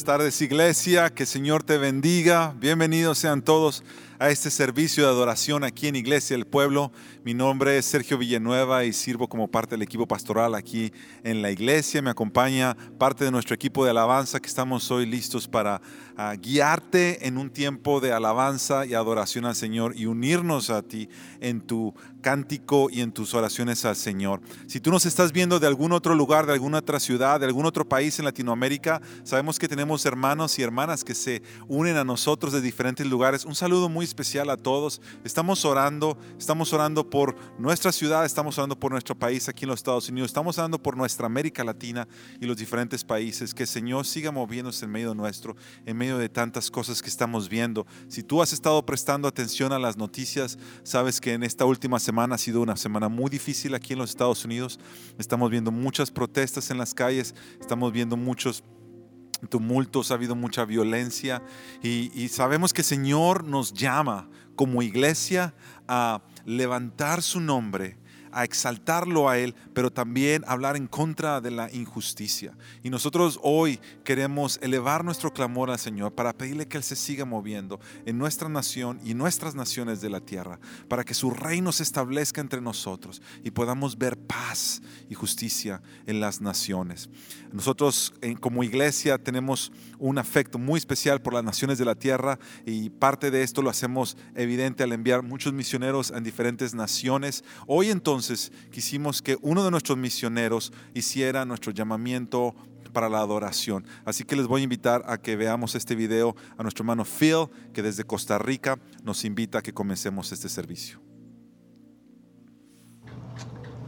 Buenas tardes iglesia, que el Señor te bendiga. Bienvenidos sean todos a este servicio de adoración aquí en Iglesia del Pueblo. Mi nombre es Sergio Villanueva y sirvo como parte del equipo pastoral aquí en la iglesia. Me acompaña parte de nuestro equipo de alabanza que estamos hoy listos para ah, guiarte en un tiempo de alabanza y adoración al Señor y unirnos a ti en tu cántico y en tus oraciones al Señor. Si tú nos estás viendo de algún otro lugar, de alguna otra ciudad, de algún otro país en Latinoamérica, sabemos que tenemos hermanos y hermanas que se unen a nosotros de diferentes lugares. Un saludo muy especial a todos. Estamos orando, estamos orando por nuestra ciudad, estamos orando por nuestro país aquí en los Estados Unidos, estamos orando por nuestra América Latina y los diferentes países. Que el Señor siga moviéndose en medio nuestro, en medio de tantas cosas que estamos viendo. Si tú has estado prestando atención a las noticias, sabes que en esta última semana ha sido una semana muy difícil aquí en los Estados Unidos. Estamos viendo muchas protestas en las calles, estamos viendo muchos tumultos, ha habido mucha violencia y, sabemos que el Señor nos llama como iglesia a levantar su nombre a exaltarlo a Él, pero también hablar en contra de la injusticia. Y nosotros hoy queremos elevar nuestro clamor al Señor para pedirle que Él se siga moviendo en nuestra nación y nuestras naciones de la tierra, para que su reino se establezca entre nosotros y podamos ver paz y justicia en las naciones. Nosotros como iglesia tenemos un afecto muy especial por las naciones de la tierra y parte de esto lo hacemos evidente al enviar muchos misioneros en diferentes naciones. Hoy entonces, entonces quisimos que uno de nuestros misioneros hiciera nuestro llamamiento para la adoración. Así que les voy a invitar a que veamos este video a nuestro hermano Phil, que desde Costa Rica nos invita a que comencemos este servicio.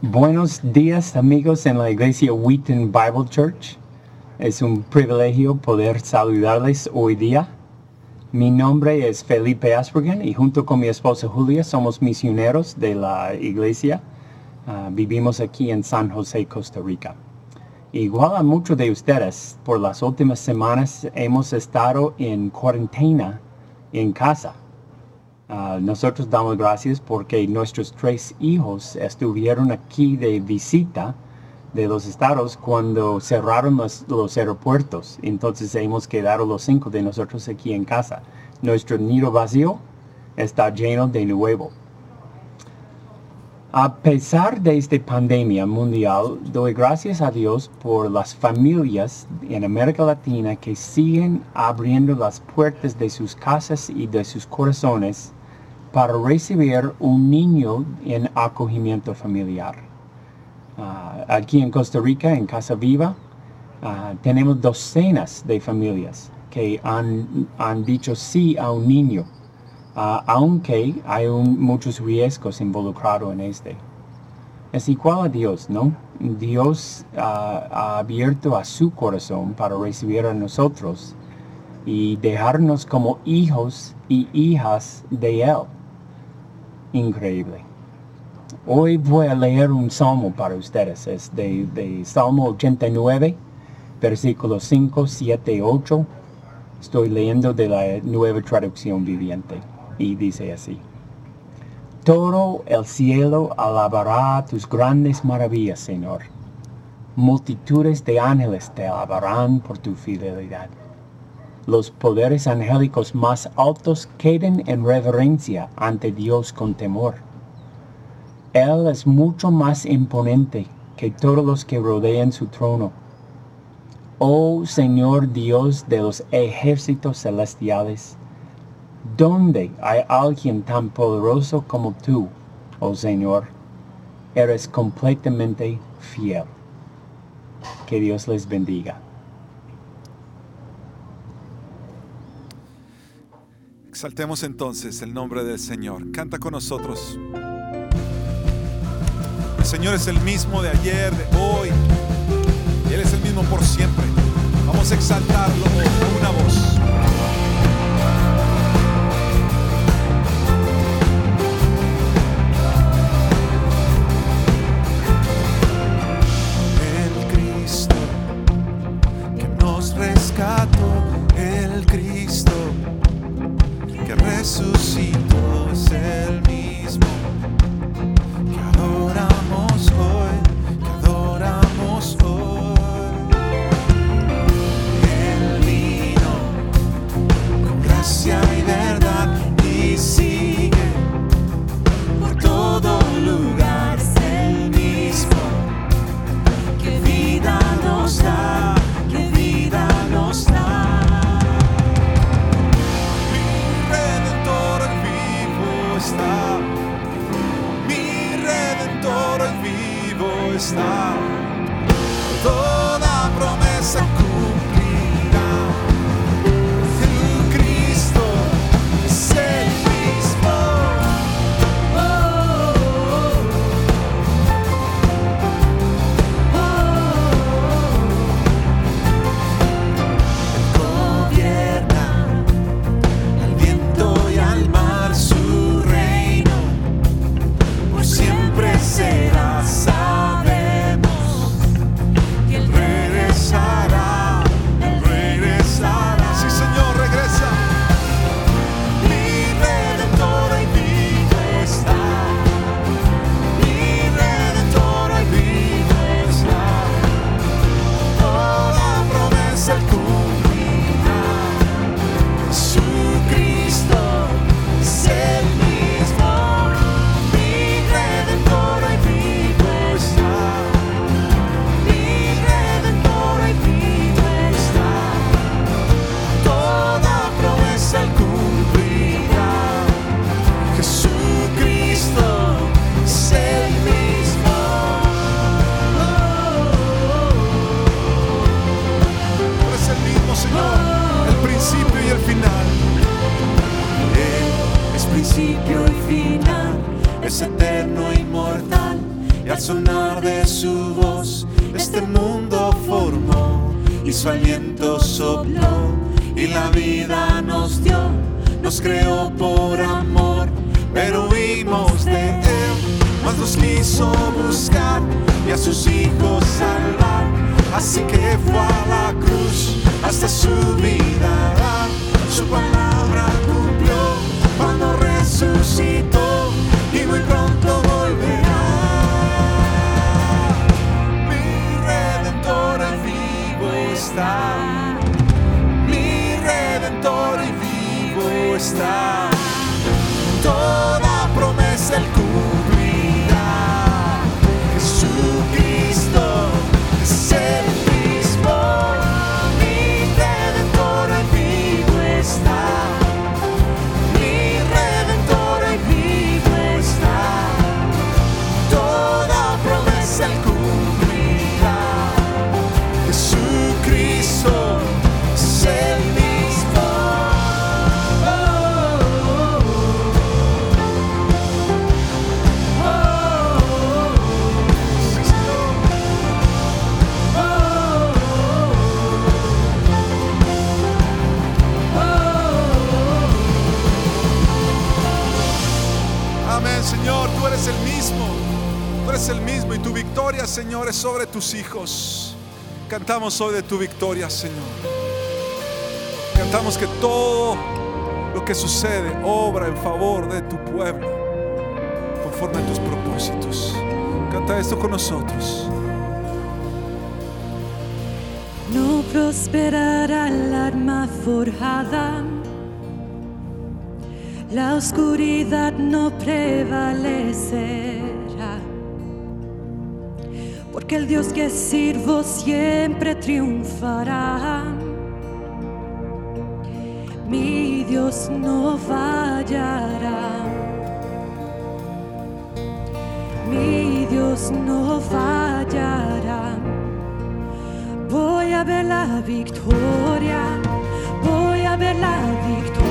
Buenos días amigos en la iglesia Wheaton Bible Church. Es un privilegio poder saludarles hoy día. Mi nombre es Felipe Aspergen y junto con mi esposa Julia somos misioneros de la iglesia Ah, vivimos aquí en San José, Costa Rica. Igual a muchos de ustedes, por las últimas semanas hemos estado en cuarentena en casa. Ah, nosotros damos gracias porque nuestros tres hijos estuvieron aquí de visita de los estados cuando cerraron los, los, aeropuertos. Entonces hemos quedado los cinco de nosotros aquí en casa. Nuestro nido vacío está lleno de nuevo. A pesar de esta pandemia mundial, doy gracias a Dios por las familias en América Latina que siguen abriendo las puertas de sus casas y de sus corazones para recibir un niño en acogimiento familiar. Ah, aquí en Costa Rica, en Casa Viva, ah, tenemos docenas de familias que han, han dicho sí a un niño Ah, aunque hay muchos riesgos involucrados en este. Es igual a Dios, ¿no? Dios ah, ha abierto a su corazón para recibir a nosotros y dejarnos como hijos y hijas de Él. Increíble. Hoy voy a leer un salmo para ustedes. Es de, de Salmo 89, versículos 5, 7, 8. Estoy leyendo de la nueva traducción viviente y dice así. Todo el cielo alabará tus grandes maravillas, Señor. Multitudes de ángeles te alabarán por tu fidelidad. Los poderes angélicos más altos queden en reverencia ante Dios con temor. Él es mucho más imponente que todos los que rodean su trono. Oh Señor Dios de los ejércitos celestiales, ¿Dónde hay alguien tan poderoso como tú, oh Señor? Eres completamente fiel. Que Dios les bendiga. Exaltemos entonces el nombre del Señor. Canta con nosotros. El Señor es el mismo de ayer, de hoy. Y Él es el mismo por siempre. Vamos a exaltarlo con una voz. Que resucitó es sobre tus hijos. Cantamos hoy de tu victoria, Señor. Cantamos que todo lo que sucede obra en favor de tu pueblo, conforme a tus propósitos. Canta esto con nosotros. No prosperará el alma forjada, la oscuridad no prevalece el Dios que sirvo siempre triunfará. Mi Dios no fallará. Mi Dios no fallará. Voy a ver la victoria. Voy a ver la victoria.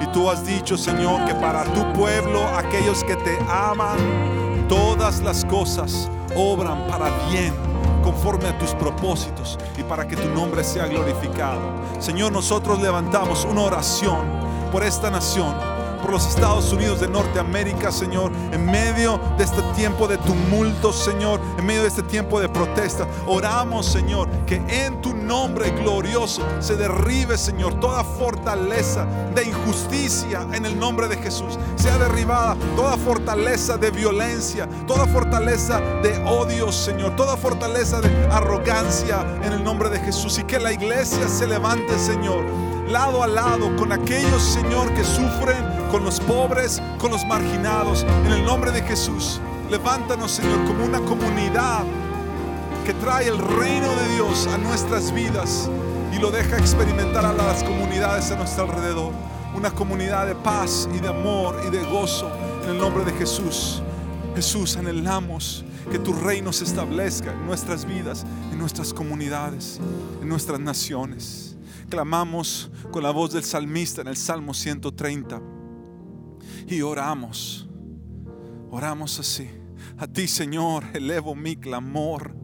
Y tú has dicho, Señor, que para tu pueblo, aquellos que te aman, todas las cosas obran para bien, conforme a tus propósitos y para que tu nombre sea glorificado. Señor, nosotros levantamos una oración por esta nación, por los Estados Unidos de Norteamérica, Señor, en medio de este tiempo de tumulto, Señor, en medio de este tiempo de protesta. Oramos, Señor, que en tu nombre glorioso se derribe, Señor, toda fortaleza de injusticia en el nombre de Jesús. Sea derribada toda fortaleza de violencia, toda fortaleza de odio, Señor, toda fortaleza de arrogancia en el nombre de Jesús. Y que la iglesia se levante, Señor lado a lado con aquellos, Señor, que sufren, con los pobres, con los marginados. En el nombre de Jesús, levántanos, Señor, como una comunidad que trae el reino de Dios a nuestras vidas y lo deja experimentar a las comunidades a nuestro alrededor. Una comunidad de paz y de amor y de gozo en el nombre de Jesús. Jesús, anhelamos que tu reino se establezca en nuestras vidas, en nuestras comunidades, en nuestras naciones clamamos con la voz del salmista en el Salmo 130 y oramos, oramos así. A ti, Señor, elevo mi clamor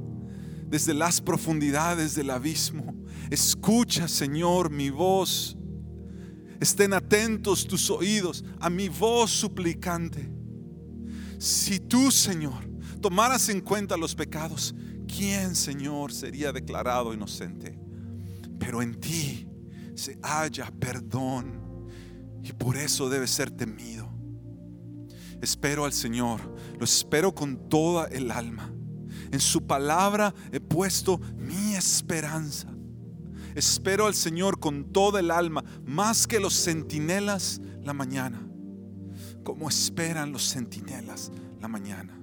desde las profundidades del abismo. Escucha, Señor, mi voz. Estén atentos tus oídos a mi voz suplicante. Si tú, Señor, tomaras en cuenta los pecados, ¿quién, Señor, sería declarado inocente? pero en ti se halla perdón y por eso debe ser temido. Espero al Señor, lo espero con toda el alma. En su palabra he puesto mi esperanza. Espero al Señor con toda el alma, más que los centinelas la mañana, como esperan los centinelas la mañana.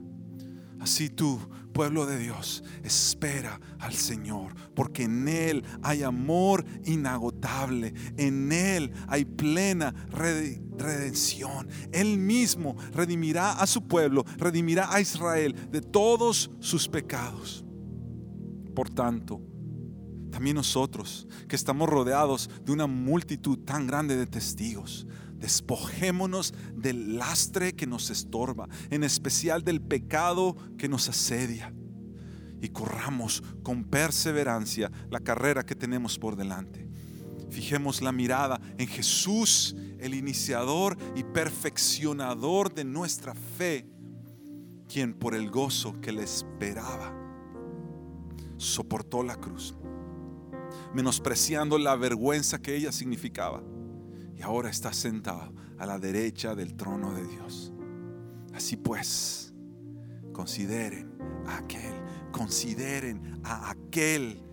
Así tú, pueblo de Dios, espera al Señor, porque en Él hay amor inagotable, en Él hay plena redención. Él mismo redimirá a su pueblo, redimirá a Israel de todos sus pecados. Por tanto, también nosotros, que estamos rodeados de una multitud tan grande de testigos, Despojémonos del lastre que nos estorba, en especial del pecado que nos asedia. Y corramos con perseverancia la carrera que tenemos por delante. Fijemos la mirada en Jesús, el iniciador y perfeccionador de nuestra fe, quien por el gozo que le esperaba soportó la cruz, menospreciando la vergüenza que ella significaba ahora está sentado a la derecha del trono de Dios. Así pues, consideren a aquel, consideren a aquel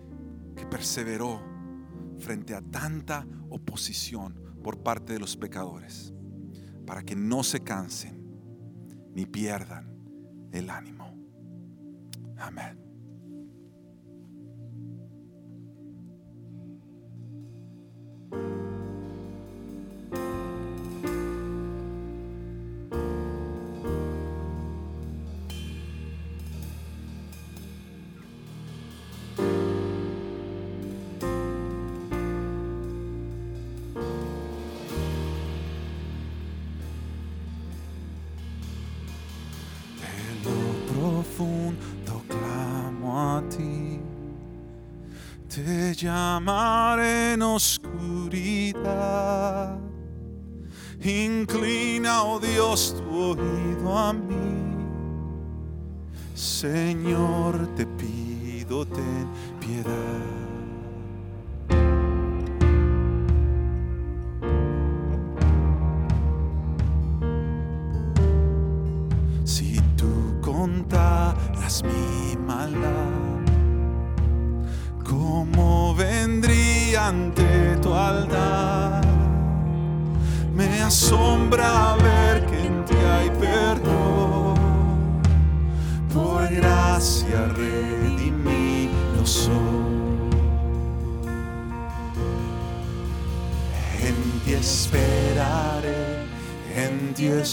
que perseveró frente a tanta oposición por parte de los pecadores, para que no se cansen ni pierdan el ánimo. Amén. Llamar en oscuridad. Inclina, oh Dios, tu oído a mí. Señor, te pido, ten piedad.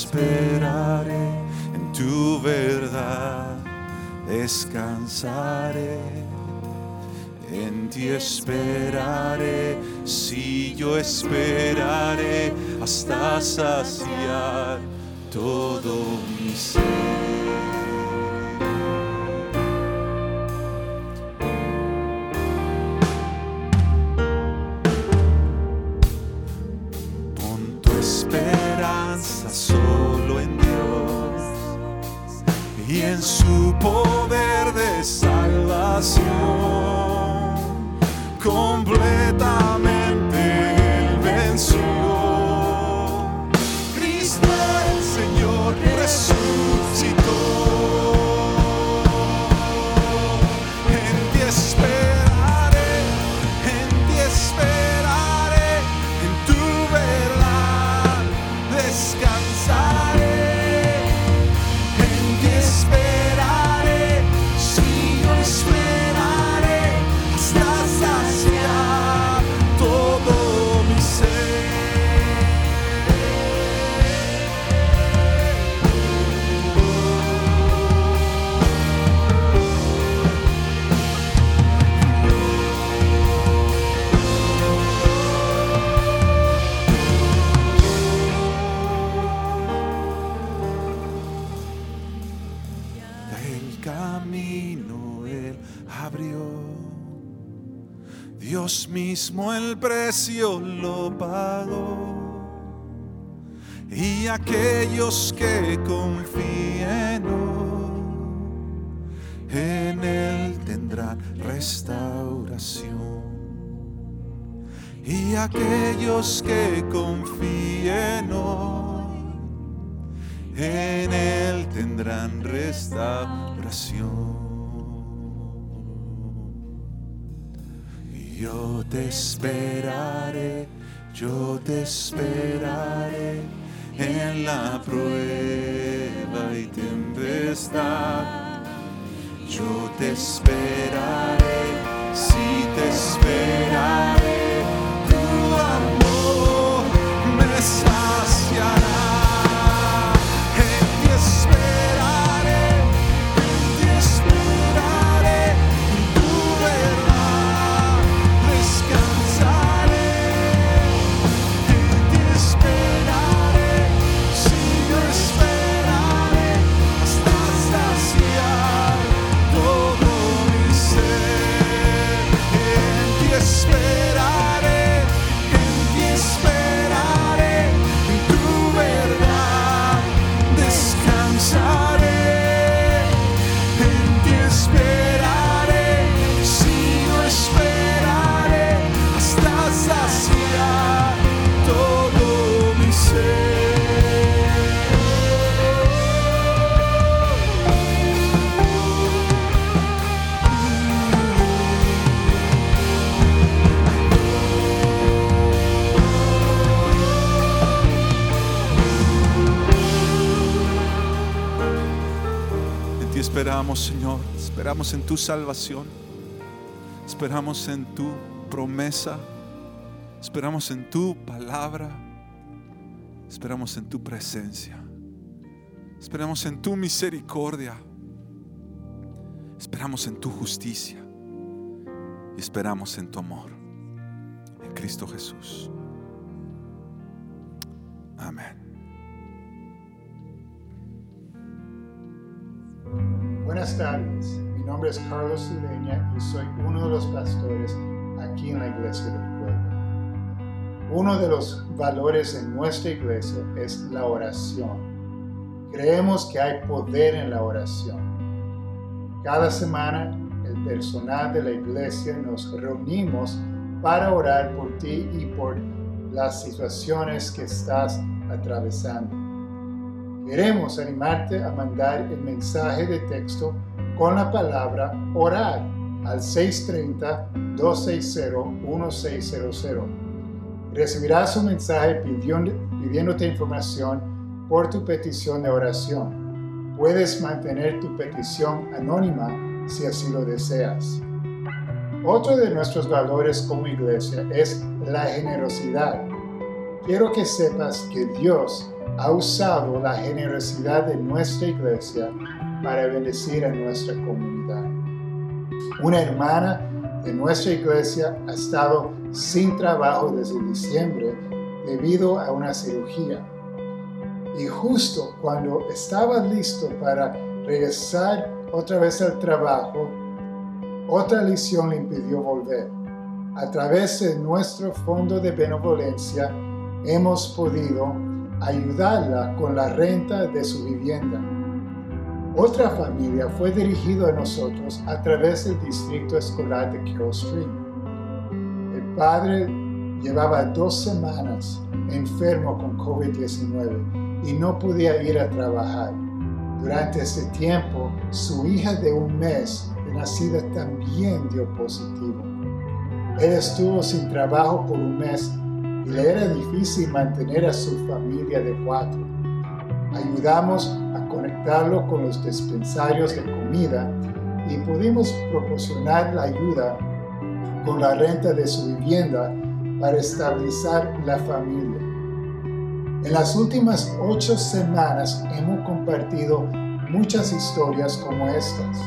Esperaré, en tu verdad descansaré. En ti esperaré, si yo esperaré hasta saciar todo mi ser. El precio lo pagó. Y aquellos que confíen en Él tendrán restauración. Y aquellos que confíen en Él tendrán restauración. Yo te esperaré, yo te esperaré en la prueba y tempestad. Yo te esperaré, si te esperaré, esperamos, Señor. Esperamos en tu salvación. Esperamos en tu promesa. Esperamos en tu palabra. Esperamos en tu presencia. Esperamos en tu misericordia. Esperamos en tu justicia. Y esperamos en tu amor. En Cristo Jesús. Amén. Buenas tardes, mi nombre es Carlos Ureña y soy uno de los pastores aquí en la Iglesia del Pueblo. Uno de los valores en nuestra iglesia es la oración. Creemos que hay poder en la oración. Cada semana el personal de la iglesia nos reunimos para orar por ti y por las situaciones que estás atravesando. Queremos animarte a mandar el mensaje de texto con la palabra orar al 630-260-1600. Recibirás un mensaje pidiéndote información por tu petición de oración. Puedes mantener tu petición anónima si así lo deseas. Otro de nuestros valores como iglesia es la generosidad. Quiero que sepas que Dios ha usado la generosidad de nuestra iglesia para bendecir a nuestra comunidad. Una hermana de nuestra iglesia ha estado sin trabajo desde diciembre debido a una cirugía. Y justo cuando estaba listo para regresar otra vez al trabajo, otra lesión le impidió volver. A través de nuestro fondo de benevolencia hemos podido ayudarla con la renta de su vivienda. Otra familia fue dirigida a nosotros a través del distrito escolar de Carroll Stream. El padre llevaba dos semanas enfermo con COVID-19 y no podía ir a trabajar. Durante ese tiempo, su hija de un mes de nacida también dio positivo. Él estuvo sin trabajo por un mes y le era difícil mantener a su familia de cuatro. Ayudamos a conectarlo con los dispensarios de comida y pudimos proporcionar la ayuda con la renta de su vivienda para estabilizar la familia. En las últimas ocho semanas hemos compartido muchas historias como estas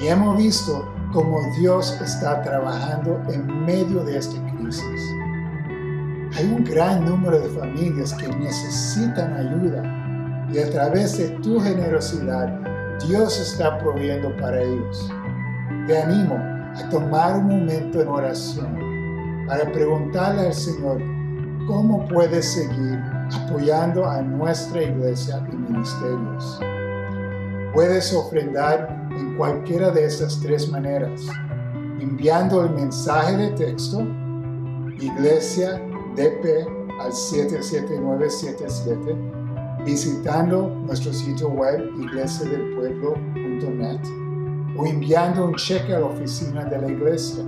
y hemos visto cómo Dios está trabajando en medio de esta crisis. Hay un gran número de familias que necesitan ayuda y a través de tu generosidad Dios está proveyendo para ellos. Te animo a tomar un momento en oración para preguntarle al Señor cómo puedes seguir apoyando a nuestra iglesia y ministerios. Puedes ofrendar en cualquiera de estas tres maneras, enviando el mensaje de texto, iglesia DP al 77977, visitando nuestro sitio web iglesiadelpueblo.net o enviando un cheque a la oficina de la iglesia.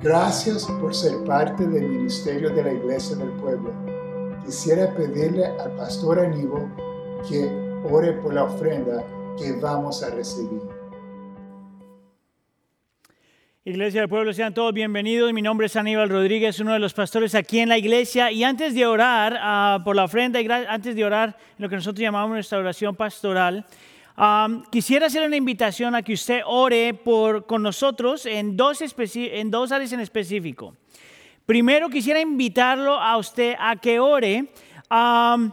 Gracias por ser parte del ministerio de la Iglesia del Pueblo. Quisiera pedirle al pastor Aníbal que ore por la ofrenda que vamos a recibir. Iglesia del Pueblo, sean todos bienvenidos. Mi nombre es Aníbal Rodríguez, uno de los pastores aquí en la iglesia. Y antes de orar ah, por la ofrenda, y antes de orar lo que nosotros llamamos nuestra oración pastoral, quisiera hacer una invitación a que usted ore con nosotros en dos, en áreas en específico. Primero, quisiera invitarlo a usted a que ore. am,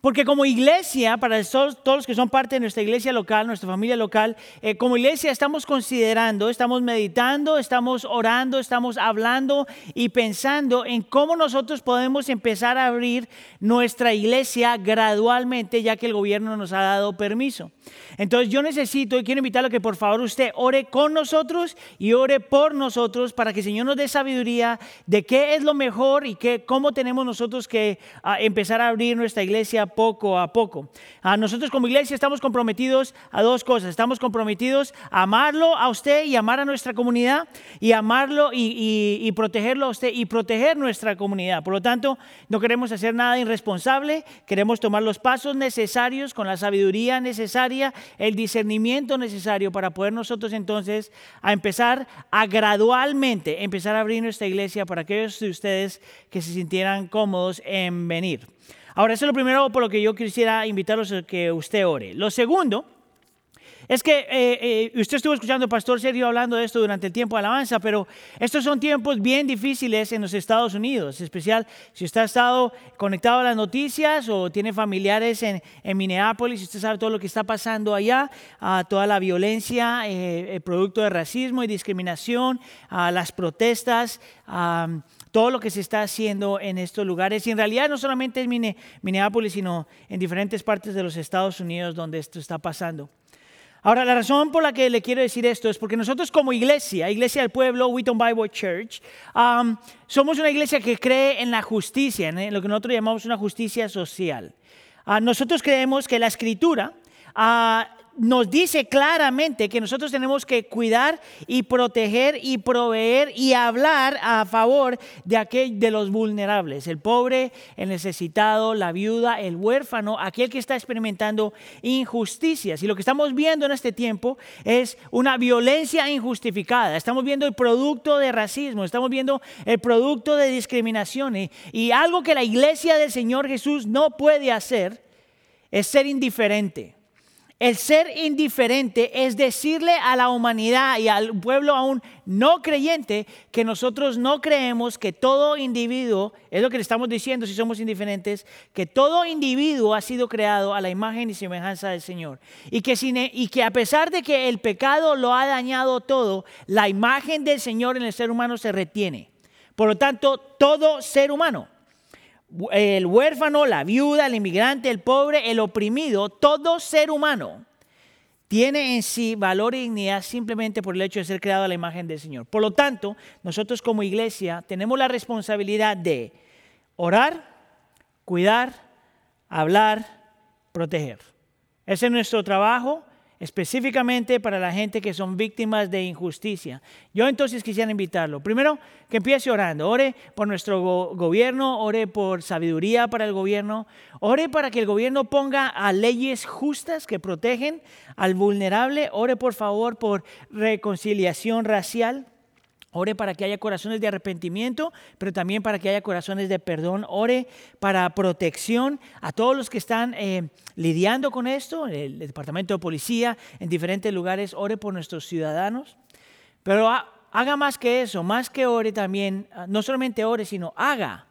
porque como iglesia, para todos, los que son parte de nuestra iglesia local, nuestra familia local, eh, como iglesia estamos considerando, estamos meditando, estamos orando, estamos hablando y pensando en cómo nosotros podemos empezar a abrir nuestra iglesia gradualmente, ya que el gobierno nos ha dado permiso. Entonces yo necesito y quiero invitarlo a que por favor usted ore con nosotros y ore por nosotros para que el Señor nos dé sabiduría de qué es lo mejor y qué, cómo tenemos nosotros que ah, empezar a abrir nuestra iglesia poco a poco. Ah, nosotros como iglesia estamos comprometidos a dos cosas. Estamos comprometidos a amarlo a usted y amar a nuestra comunidad y amarlo y, y- y protegerlo a usted y proteger nuestra comunidad. Por lo tanto, no queremos hacer nada irresponsable, queremos tomar los pasos necesarios con la sabiduría necesaria, el discernimiento necesario para poder nosotros entonces a empezar a gradualmente empezar a abrir nuestra iglesia para aquellos de ustedes que se sintieran cómodos en venir. Ahora, eso es lo primero por lo que yo quisiera invitarlos a que usted ore. Lo segundo es que eh, eh, usted estuvo escuchando pastor Sergio hablando de esto durante el tiempo de alabanza, pero estos son tiempos bien difíciles en los Estados Unidos, en especial si usted ha estado conectado a las noticias o tiene familiares en, en Minneapolis, usted sabe todo lo que está pasando allá, toda la violencia, eh, eh, producto de racismo y discriminación, a las protestas. a todo lo que se está haciendo en estos lugares. Y en realidad no solamente Minne- Minneapolis, sino en diferentes partes de los Estados Unidos donde esto está pasando. Ahora, la razón por la que le quiero decir esto es porque nosotros como iglesia, Iglesia del Pueblo, Wheaton Bible Church, somos una iglesia que cree en la justicia, en lo que nosotros llamamos una justicia social. Ah, nosotros creemos que la escritura ah, nos dice claramente que nosotros tenemos que cuidar y proteger y proveer y hablar a favor de aquel de los vulnerables, el pobre, el necesitado, la viuda, el huérfano, aquel que está experimentando injusticias. Y lo que estamos viendo en este tiempo es una violencia injustificada. Estamos viendo el producto de racismo, estamos viendo el producto de discriminación y, y algo que la iglesia del Señor Jesús no puede hacer es ser indiferente. El ser indiferente es decirle a la humanidad y al pueblo aún no creyente que nosotros no creemos que todo individuo, es lo que le estamos diciendo si somos indiferentes, que todo individuo ha sido creado a la imagen y semejanza del Señor. Y que, y que a pesar de que el pecado lo ha dañado todo, la imagen del Señor en el ser humano se retiene. Por lo tanto, todo ser humano el huérfano, la viuda, el inmigrante, el pobre, el oprimido, todo ser humano tiene en sí valor y dignidad simplemente por el hecho de ser creado a la imagen del Señor. Por lo tanto, nosotros como iglesia tenemos la responsabilidad de orar, cuidar, hablar, proteger. Ese es nuestro trabajo específicamente para la gente que son víctimas de injusticia. Yo entonces quisiera invitarlo. Primero, que empiece orando. Ore por nuestro gobierno, ore por sabiduría para el gobierno, ore para que el gobierno ponga a leyes justas que protegen al vulnerable, ore por favor por reconciliación racial. Ore para que haya corazones de arrepentimiento, pero también para que haya corazones de perdón. Ore para protección a todos los que están eh, lidiando con esto, el, departamento de policía, en diferentes lugares. Ore por nuestros ciudadanos. Pero haga más que eso, más que ore también, ah, no solamente ore, sino haga,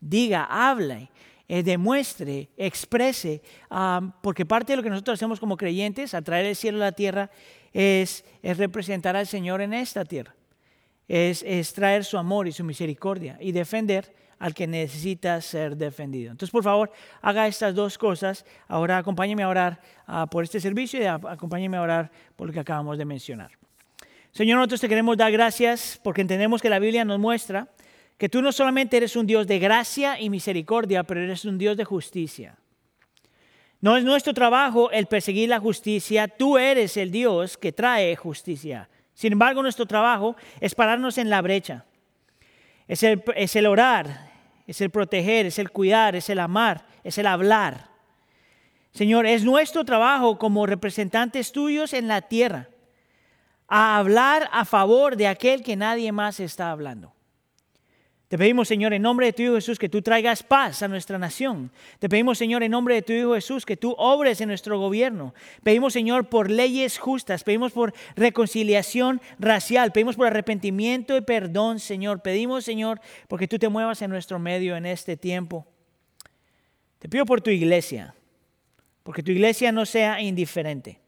diga, hable. Eh, demuestre, exprese, ah, porque parte de lo que nosotros hacemos como creyentes, al traer el cielo a la tierra, es representar al Señor en esta tierra es, traer su amor y su misericordia y defender al que necesita ser defendido. Entonces, por favor, haga estas dos cosas. Ahora acompáñeme a orar ah, por este servicio y acompáñeme a orar por lo que acabamos de mencionar. Señor, nosotros te queremos dar gracias porque entendemos que la Biblia nos muestra que tú no solamente eres un Dios de gracia y misericordia, pero eres un Dios de justicia. No es nuestro trabajo el perseguir la justicia, tú eres el Dios que trae justicia. Sin embargo, nuestro trabajo es pararnos en la brecha. Es el, orar, es el proteger, es el cuidar, es el amar, es el hablar. Señor, es nuestro trabajo como representantes tuyos en la tierra a hablar a favor de aquel que nadie más está hablando. Te pedimos, Señor, en nombre de tu Hijo Jesús, que tú traigas paz a nuestra nación. Te pedimos, Señor, en nombre de tu Hijo Jesús, que tú obres en nuestro gobierno. Pedimos, Señor, por leyes justas. Pedimos por reconciliación racial. Pedimos por arrepentimiento y perdón, Señor. Pedimos, Señor, porque tú te muevas en nuestro medio en este tiempo. Te pido por tu iglesia, porque tu iglesia no sea indiferente.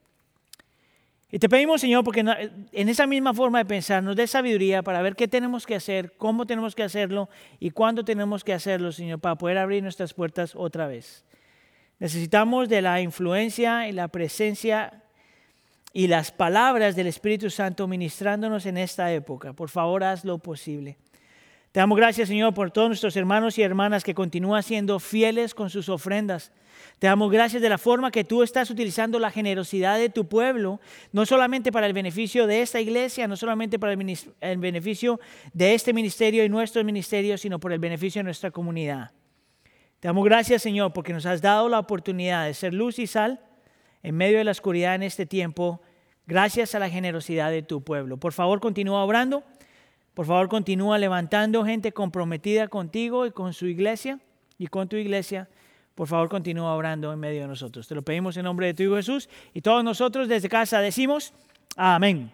Y te pedimos, Señor, porque en esa misma forma de pensar nos dé sabiduría para ver qué tenemos que hacer, cómo tenemos que hacerlo y cuándo tenemos que hacerlo, Señor, para poder abrir nuestras puertas otra vez. Necesitamos de la influencia y la presencia y las palabras del Espíritu Santo ministrándonos en esta época. Por favor, haz lo posible. Te damos gracias, Señor, por todos nuestros hermanos y hermanas que continúan siendo fieles con sus ofrendas te damos gracias de la forma que tú estás utilizando la generosidad de tu pueblo, no solamente para el beneficio de esta iglesia, no solamente para el, beneficio de este ministerio y nuestro ministerio, sino por el beneficio de nuestra comunidad. Te damos gracias, Señor, porque nos has dado la oportunidad de ser luz y sal en medio de la oscuridad en este tiempo, gracias a la generosidad de tu pueblo. Por favor, continúa obrando. Por favor, continúa levantando gente comprometida contigo y con su iglesia y con tu iglesia por favor continúa orando en medio de nosotros. Te lo pedimos en nombre de tu Hijo Jesús y todos nosotros desde casa decimos amén.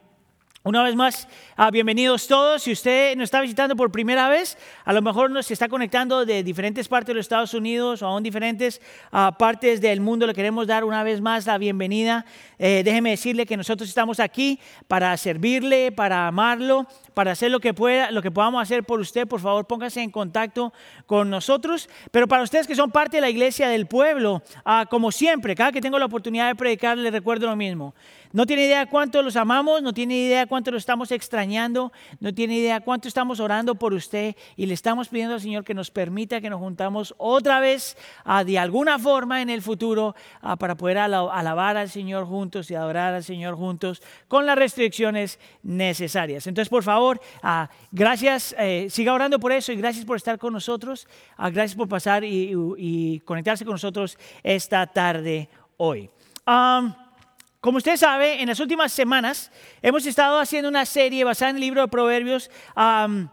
Una vez más, ah, bienvenidos todos. Si usted nos está visitando por primera vez, a lo mejor nos está conectando de diferentes partes de los Estados Unidos o aún diferentes ah, partes del mundo. Le queremos dar una vez más la bienvenida. Eh, déjeme decirle que nosotros estamos aquí para servirle, para amarlo, para hacer lo que pueda, lo que podamos hacer por usted. Por favor, póngase en contacto con nosotros. Pero para ustedes que son parte de la iglesia del pueblo, ah, como siempre, cada que tengo la oportunidad de predicar, les recuerdo lo mismo no tiene idea cuánto los amamos, no tiene idea cuánto lo estamos extrañando, no tiene idea cuánto estamos orando por usted y le estamos pidiendo al Señor que nos permita que nos juntamos otra vez ah, de alguna forma en el futuro ah, para poder ala- alabar al Señor juntos y adorar al Señor juntos con las restricciones necesarias. Entonces, por favor, ah, gracias, eh, siga orando por eso y gracias por estar con nosotros. Gracias por pasar y, conectarse con nosotros esta tarde hoy. Como usted sabe, en las últimas semanas hemos estado haciendo una serie basada en el libro de Proverbios am,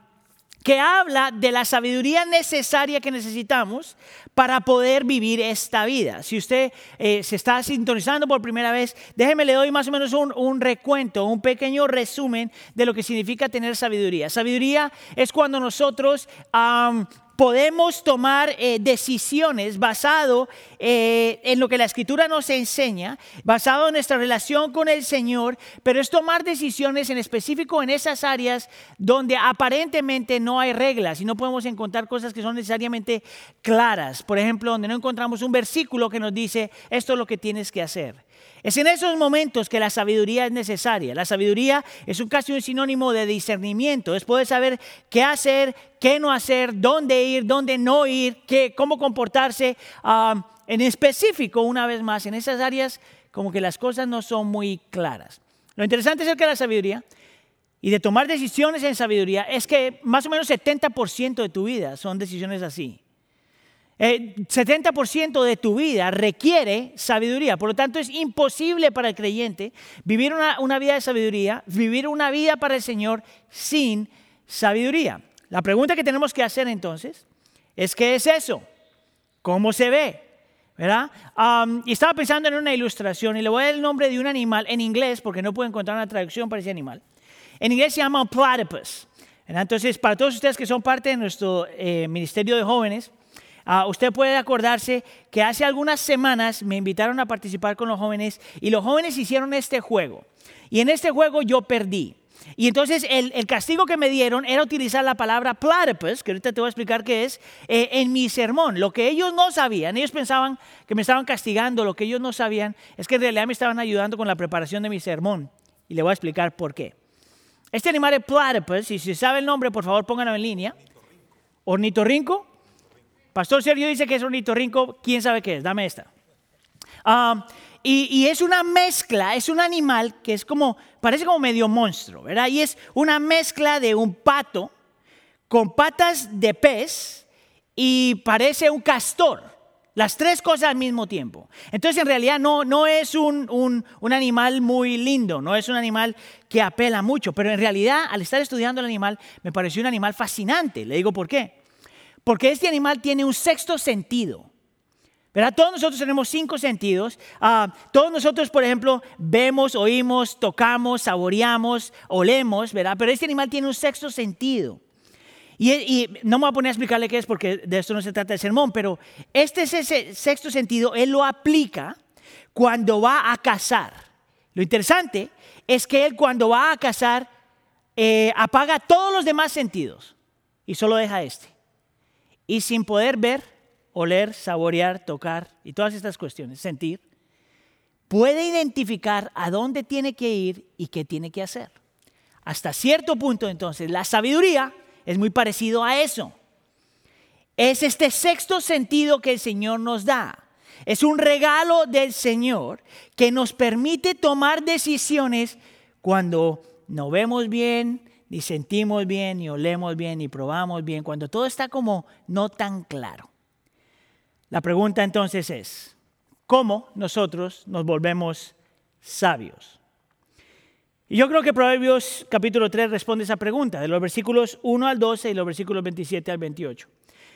que habla de la sabiduría necesaria que necesitamos para poder vivir esta vida. Si usted eh, se está sintonizando por primera vez, déjeme le doy más o menos un, un recuento, un pequeño resumen de lo que significa tener sabiduría. Sabiduría es cuando nosotros am, podemos tomar eh, decisiones basado eh, en lo que la escritura nos enseña, basado en nuestra relación con el Señor, pero es tomar decisiones en específico en esas áreas donde aparentemente no hay reglas y no podemos encontrar cosas que son necesariamente claras. Por ejemplo, donde no encontramos un versículo que nos dice esto es lo que tienes que hacer. Es en esos momentos que la sabiduría es necesaria. La sabiduría es un, casi un sinónimo de discernimiento. Es poder saber qué hacer, qué no hacer, dónde ir, dónde no ir, qué, cómo comportarse. ah, en específico, una vez más, en esas áreas como que las cosas no son muy claras. Lo interesante acerca de la sabiduría y de tomar decisiones en sabiduría es que más o menos 70% de tu vida son decisiones así. Eh, 70% de tu vida requiere sabiduría. Por lo tanto, es imposible para el creyente vivir una, una vida de sabiduría, vivir una vida para el Señor sin sabiduría. La pregunta que tenemos que hacer entonces es, ¿qué es eso? ¿Cómo se ve? ¿Verdad? Am, y estaba pensando en una ilustración y le voy a dar el nombre de un animal en inglés porque no puedo encontrar una traducción para ese animal. En inglés se llama platypus. Entonces, para todos ustedes que son parte de nuestro eh, ministerio de jóvenes, ah, usted puede acordarse que hace algunas semanas me invitaron a participar con los jóvenes y los jóvenes hicieron este juego. Y en este juego yo perdí. Y entonces el, el castigo que me dieron era utilizar la palabra platypus, que ahorita te voy a explicar qué es, eh, en mi sermón. Lo que ellos no sabían, ellos pensaban que me estaban castigando, lo que ellos no sabían es que en realidad me estaban ayudando con la preparación de mi sermón. Y le voy a explicar por qué. Este animal es platypus, y si sabe el nombre, por favor pónganlo en línea. Ornitorrinco. Pastor Sergio dice que es ornitorrinco, ¿quién sabe qué es? Dame esta. Ah, y, y es una mezcla, es un animal que es como, parece como medio monstruo, ¿verdad? Y es una mezcla de un pato con patas de pez y parece un castor. Las tres cosas al mismo tiempo. Entonces en realidad no, no es un, un, un animal muy lindo, no es un animal que apela mucho, pero en realidad al estar estudiando el animal me pareció un animal fascinante. Le digo por qué. Porque este animal tiene un sexto sentido. ¿Verdad? Todos nosotros tenemos cinco sentidos. Ah, todos nosotros, por ejemplo, vemos, oímos, tocamos, saboreamos, olemos, ¿verdad? Pero este animal tiene un sexto sentido. Y, no me voy a poner a explicarle qué es porque de esto no se trata el sermón, pero este es ese sexto sentido, él lo aplica cuando va a cazar. Lo interesante es que él cuando va a cazar eh, apaga todos los demás sentidos y solo deja este. Y sin poder ver, oler, saborear, tocar y todas estas cuestiones, sentir, puede identificar a dónde tiene que ir y qué tiene que hacer. Hasta cierto punto entonces, la sabiduría es muy parecido a eso. Es este sexto sentido que el Señor nos da. Es un regalo del Señor que nos permite tomar decisiones cuando no vemos bien, ni sentimos bien, ni olemos bien, ni probamos bien, cuando todo está como no tan claro. La pregunta entonces es, ¿cómo nosotros nos volvemos sabios? Y yo creo que Proverbios capítulo 3 responde esa pregunta, de los versículos 1 al 12 y los versículos 27 al 28.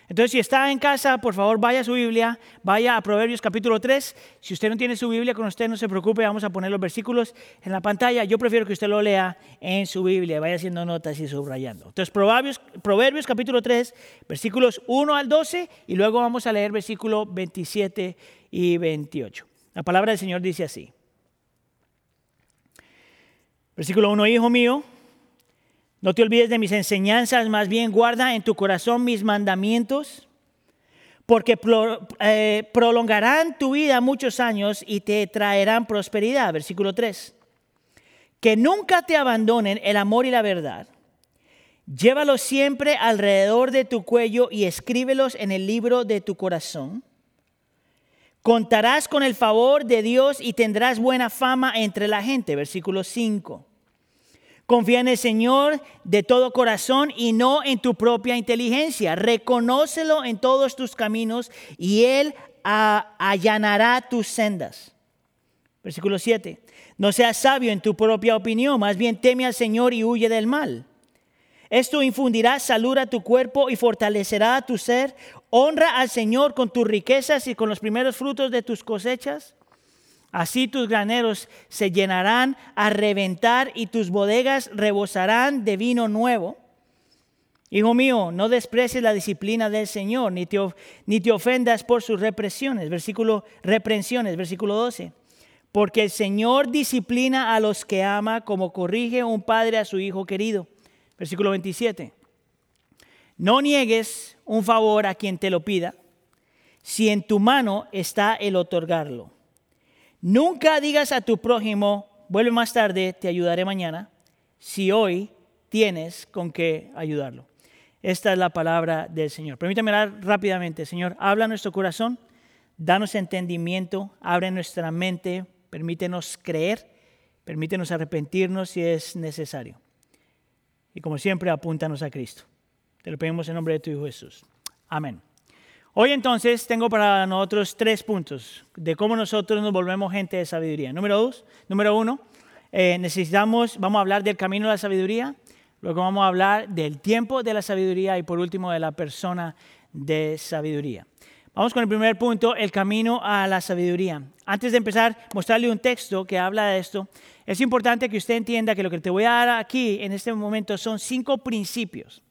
Entonces, si está en casa, por favor, vaya a su Biblia, vaya a Proverbios capítulo 3. Si usted no tiene su Biblia con usted, no se preocupe, vamos a poner los versículos en la pantalla. Yo prefiero que usted lo lea en su Biblia, vaya haciendo notas y subrayando. Entonces, Proverbios, Proverbios capítulo 3, versículos 1 al 12, y luego vamos a leer versículos 27 y 28. La palabra del Señor dice así. Versículo 1, hijo mío, no te olvides de mis enseñanzas, más bien guarda en tu corazón mis mandamientos, porque eh, prolongarán tu vida muchos años y te traerán prosperidad. Versículo 3. que nunca te abandonen el amor y la verdad. Llévalos siempre alrededor de tu cuello y escríbelos en el libro de tu corazón. Contarás con el favor de Dios y tendrás buena fama entre la gente. Versículo 5. Confía en el Señor de todo corazón y no en tu propia inteligencia. Reconócelo en todos tus caminos y Él allanará tus sendas. Versículo 7. No seas sabio en tu propia opinión, más bien teme al Señor y huye del mal. Esto infundirá salud a tu cuerpo y fortalecerá a tu ser. Honra al Señor con tus riquezas y con los primeros frutos de tus cosechas. Así tus graneros se llenarán a reventar y tus bodegas rebosarán de vino nuevo. Hijo mío, no desprecies la disciplina del Señor, ni te, ni te ofendas por sus represiones. Versículo, reprensiones, versículo 12. Porque el Señor disciplina a los que ama como corrige un padre a su hijo querido. Versículo 27. No niegues un favor a quien te lo pida, si en tu mano está el otorgarlo. Nunca digas a tu prójimo, vuelve más tarde, te ayudaré mañana, si hoy tienes con qué ayudarlo. Esta es la palabra del Señor. Permítame hablar rápidamente. Señor, habla nuestro corazón, danos entendimiento, abre nuestra mente, permítenos creer, permítenos arrepentirnos si es necesario. Y como siempre, apúntanos a Cristo. Te lo pedimos en nombre de tu Hijo Jesús. Amén. Hoy entonces tengo para nosotros tres puntos de cómo nosotros nos volvemos gente de sabiduría. Número dos, número uno, eh, necesitamos, vamos a hablar del camino de la sabiduría, luego vamos a hablar del tiempo de la sabiduría y por último de la persona de sabiduría. Vamos con el primer punto, el camino a la sabiduría. Antes de empezar, mostrarle un texto que habla de esto. Es importante que usted entienda que lo que te voy a dar aquí en este momento son cinco principios,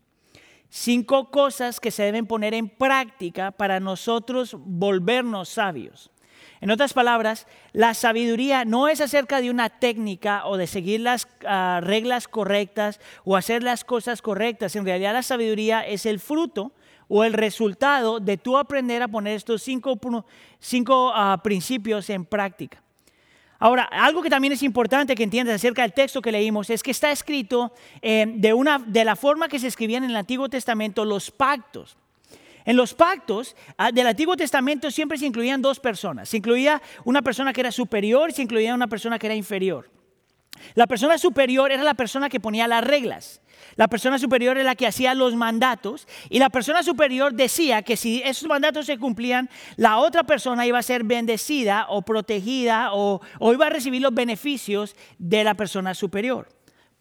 cinco cosas que se deben poner en práctica para nosotros volvernos sabios. En otras palabras, la sabiduría no es acerca de una técnica o de seguir las ah, reglas correctas o hacer las cosas correctas. En realidad la sabiduría es el fruto o el resultado de tú aprender a poner estos cinco, cinco ah, principios en práctica. Ahora, algo que también es importante que entiendas acerca del texto que leímos es que está escrito eh, de, una, de la forma que se escribían en el Antiguo Testamento los pactos. En los pactos ah, del Antiguo Testamento siempre se incluían dos personas. Se incluía una persona que era superior y se incluía una persona que era inferior. La persona superior era la persona que ponía las reglas. La persona superior es la que hacía los mandatos y la persona superior decía que si esos mandatos se cumplían, la otra persona iba a ser bendecida o protegida o, o iba a recibir los beneficios de la persona superior.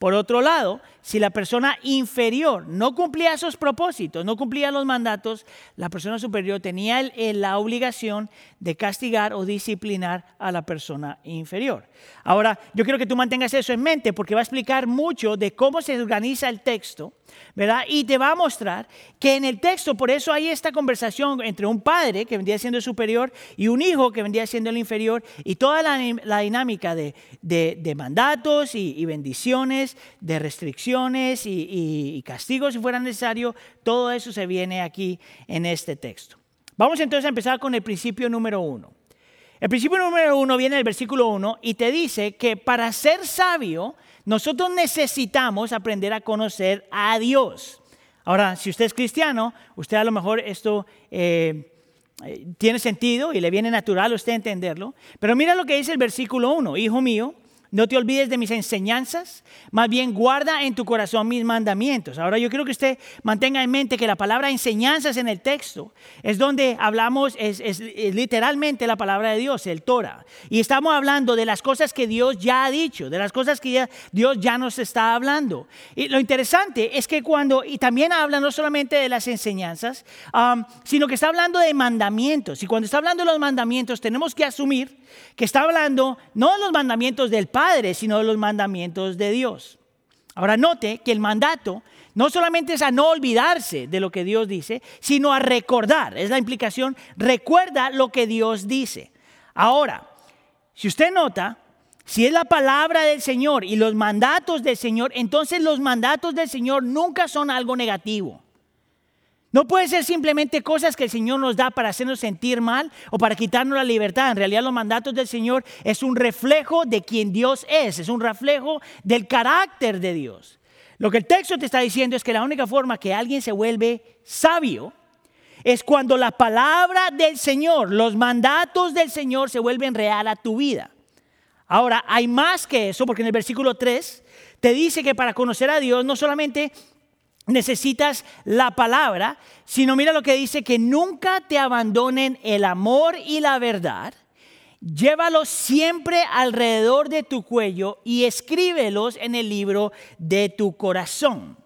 Por otro lado, si la persona inferior no cumplía esos propósitos, no cumplía los mandatos, la persona superior tenía la obligación de castigar o disciplinar a la persona inferior. Ahora, yo quiero que tú mantengas eso en mente porque va a explicar mucho de cómo se organiza el texto, ¿verdad? Y te va a mostrar que en el texto, por eso hay esta conversación entre un padre que vendría siendo el superior y un hijo que vendría siendo el inferior y toda la, dinámica de, mandatos y bendiciones, de restricciones y, castigos si fuera necesario, todo eso se viene aquí en este texto. Vamos entonces a empezar con el principio número uno. El principio número uno viene del versículo uno y te dice que para ser sabio nosotros necesitamos aprender a conocer a Dios. Ahora, si usted es cristiano, usted a lo mejor esto eh, eh, tiene sentido y le viene natural a usted entenderlo. Pero mira lo que dice el versículo 1. Hijo mío, no te olvides de mis enseñanzas, más bien guarda en tu corazón mis mandamientos. Ahora yo quiero que usted mantenga en mente que la palabra enseñanzas en el texto es donde hablamos, es, literalmente la palabra de Dios, el Torah. Y estamos hablando de las cosas que Dios ya ha dicho, de las cosas que Dios ya nos está hablando. Y lo interesante es que cuando, y también habla no solamente de las enseñanzas, sino que está hablando de mandamientos. Y cuando está hablando de los mandamientos tenemos que asumir que está hablando no de los mandamientos del Padre, sino de los mandamientos de Dios. Ahora note que el mandato no solamente es a no olvidarse de lo que Dios dice, sino a recordar. Es la implicación, recuerda lo que Dios dice. Ahora, si usted nota, si es la palabra del Señor y los mandatos del Señor, entonces los mandatos del Señor nunca son algo negativo. No puede ser simplemente cosas que el Señor nos da para hacernos sentir mal o para quitarnos la libertad. En realidad los mandatos del Señor es un reflejo de quien Dios es, es un reflejo del carácter de Dios. Lo que el texto te está diciendo es que la única forma que alguien se vuelve sabio es cuando la palabra del Señor, los mandatos del Señor se vuelven real a tu vida. Ahora, hay más que eso, porque en el versículo 3 te dice que para conocer a Dios no solamente necesitas la palabra, sino mira lo que dice, que nunca te abandonen el amor y la verdad. Llévalos siempre alrededor de tu cuello y escríbelos en el libro de tu corazón.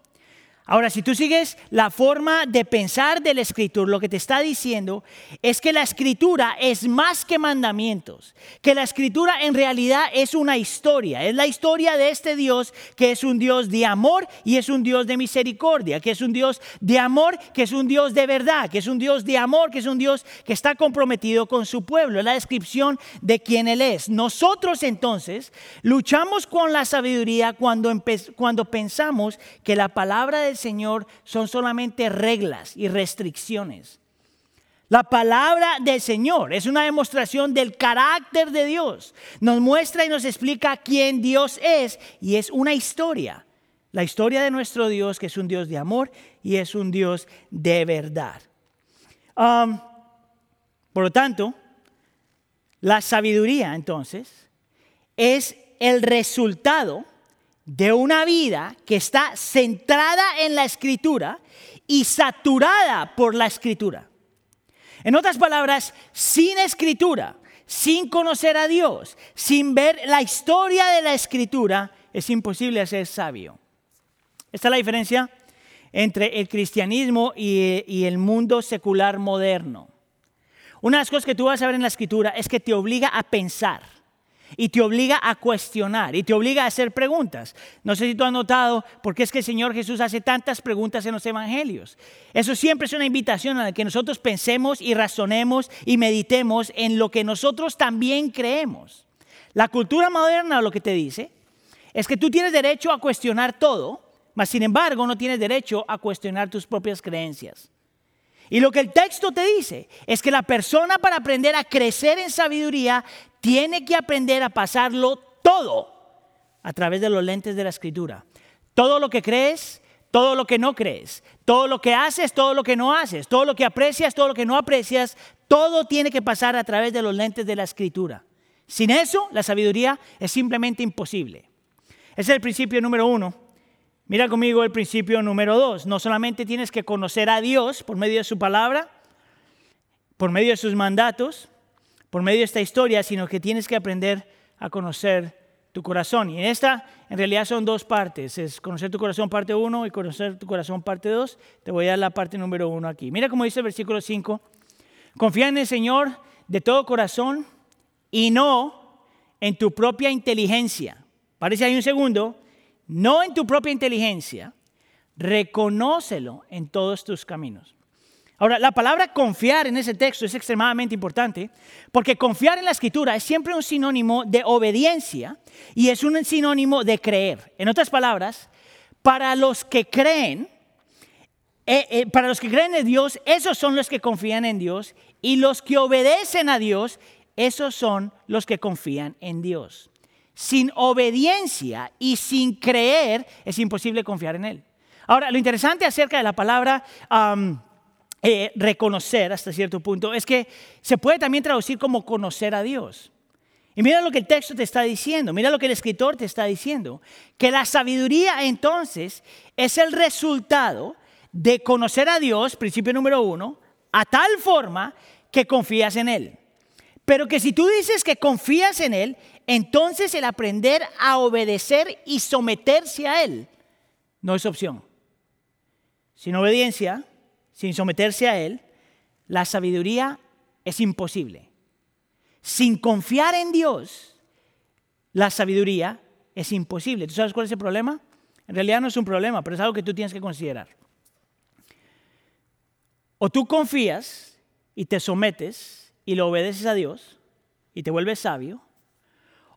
Ahora, si tú sigues la forma de pensar del escritor, lo que te está diciendo es que la escritura es más que mandamientos, que la escritura en realidad es una historia, es la historia de este Dios que es un Dios de amor y es un Dios de misericordia, que es un Dios de amor, que es un Dios de verdad, que es un Dios de amor, que es un Dios que está comprometido con su pueblo, es la descripción de quién Él es. Nosotros entonces luchamos con la sabiduría cuando, cuando pensamos que la palabra del Señor son solamente reglas y restricciones. La palabra del Señor es una demostración del carácter de Dios. Nos muestra y nos explica quién Dios es y es una historia. La historia de nuestro Dios, que es un Dios de amor y es un Dios de verdad. Por lo tanto, la sabiduría entonces es el resultado de una vida que está centrada en la escritura y saturada por la escritura. En otras palabras, sin escritura, sin conocer a Dios, sin ver la historia de la escritura, es imposible ser sabio. Esta es la diferencia entre el cristianismo y, el mundo secular moderno. Una de las cosas que tú vas a ver en la escritura es que te obliga a pensar y te obliga a cuestionar y te obliga a hacer preguntas. No sé si tú has notado por qué es que el Señor Jesús hace tantas preguntas en los evangelios. Eso siempre es una invitación a que nosotros pensemos y razonemos y meditemos en lo que nosotros también creemos. La cultura moderna lo que te dice es que tú tienes derecho a cuestionar todo, mas sin embargo no tienes derecho a cuestionar tus propias creencias. Y lo que el texto te dice es que la persona para aprender a crecer en sabiduría tiene que aprender a pasarlo todo a través de los lentes de la escritura. Todo lo que crees, todo lo que no crees, todo lo que haces, todo lo que no haces, todo lo que aprecias, todo lo que no aprecias, todo tiene que pasar a través de los lentes de la escritura. Sin eso, la sabiduría es simplemente imposible. Ese es el principio número uno. Mira conmigo el principio número dos. No solamente tienes que conocer a Dios por medio de su palabra, por medio de sus mandatos, por medio de esta historia, sino que tienes que aprender a conocer tu corazón. Y en esta, en realidad son dos partes. Es conocer tu corazón parte uno y conocer tu corazón parte dos. Te voy a dar la parte número uno aquí. Mira cómo dice el versículo 5. Confía en el Señor de todo corazón y no en tu propia inteligencia. Parece ahí un segundo. No en tu propia inteligencia. Reconócelo en todos tus caminos. Ahora, la palabra confiar en ese texto es extremadamente importante porque confiar en la escritura es siempre un sinónimo de obediencia y es un sinónimo de creer. En otras palabras, para los que creen, eh, eh, para los que creen en Dios, esos son los que confían en Dios y los que obedecen a Dios, esos son los que confían en Dios. Sin obediencia y sin creer es imposible confiar en Él. Ahora, lo interesante acerca de la palabra... Eh, reconocer hasta cierto punto es que se puede también traducir como conocer a Dios. Y mira lo que el texto te está diciendo, mira lo que el escritor te está diciendo, que la sabiduría entonces es el resultado de conocer a Dios, principio número uno, a tal forma que confías en Él. Pero que si tú dices que confías en Él, entonces el aprender a obedecer y someterse a Él no es opción. Sin obediencia, sin someterse a Él, la sabiduría es imposible. Sin confiar en Dios, la sabiduría es imposible. ¿Tú sabes cuál es el problema? En realidad no es un problema, pero es algo que tú tienes que considerar. O tú confías y te sometes y lo obedeces a Dios y te vuelves sabio,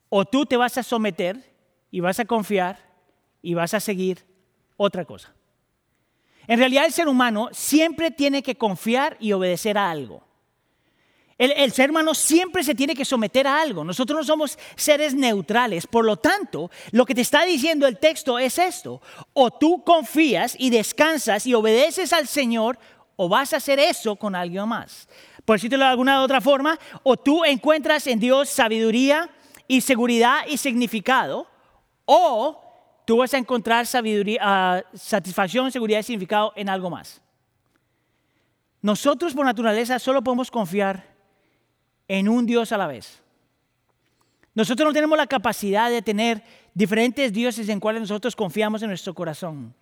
o tú te vas a someter y vas a confiar y vas a seguir otra cosa. En realidad el ser humano siempre tiene que confiar y obedecer a algo. El, ser humano siempre se tiene que someter a algo. Nosotros no somos seres neutrales. Por lo tanto, lo que te está diciendo el texto es esto. O tú confías y descansas y obedeces al Señor, o vas a hacer eso con alguien más. Por decirlo de alguna otra forma, o tú encuentras en Dios sabiduría y seguridad y significado, o tú vas a encontrar sabiduría, uh, satisfacción, seguridad y significado en algo más. Nosotros por naturaleza solo podemos confiar en un Dios a la vez. Nosotros no tenemos la capacidad de tener diferentes dioses en cuales nosotros confiamos en nuestro corazón.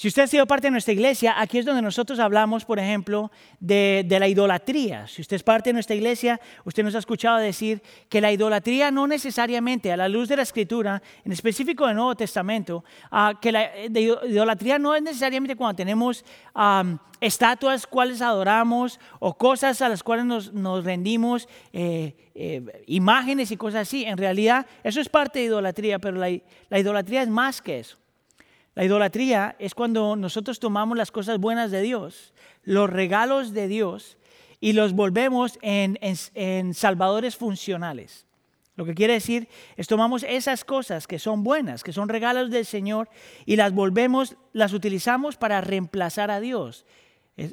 Si usted ha sido parte de nuestra iglesia, aquí es donde nosotros hablamos, por ejemplo, de, la idolatría. Si usted es parte de nuestra iglesia, usted nos ha escuchado decir que la idolatría no necesariamente, a la luz de la escritura, en específico del Nuevo Testamento, uh, que la de idolatría no es necesariamente cuando tenemos estatuas cuales adoramos o cosas a las cuales nos, rendimos, eh, eh, imágenes y cosas así. En realidad, eso es parte de idolatría, pero la idolatría es más que eso. La idolatría es cuando nosotros tomamos las cosas buenas de Dios, los regalos de Dios, y los volvemos en, salvadores funcionales. Lo que quiere decir es tomamos esas cosas que son buenas, que son regalos del Señor, y las volvemos, las utilizamos para reemplazar a Dios.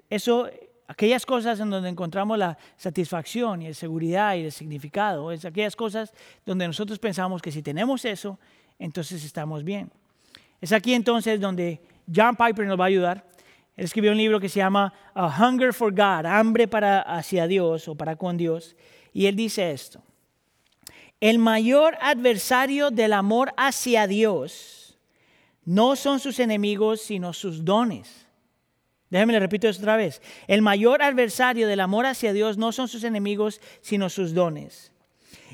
Eso, aquellas cosas en donde encontramos la satisfacción y la seguridad y el significado, es aquellas cosas donde nosotros pensamos que si tenemos eso, entonces estamos bien. Es aquí entonces donde John Piper nos va a ayudar. Él escribió un libro que se llama A Hunger for God, hambre para hacia Dios o para con Dios. Y él dice esto. El mayor adversario del amor hacia Dios no son sus enemigos, sino sus dones. Déjenme le repito esto otra vez. El mayor adversario del amor hacia Dios no son sus enemigos, sino sus dones.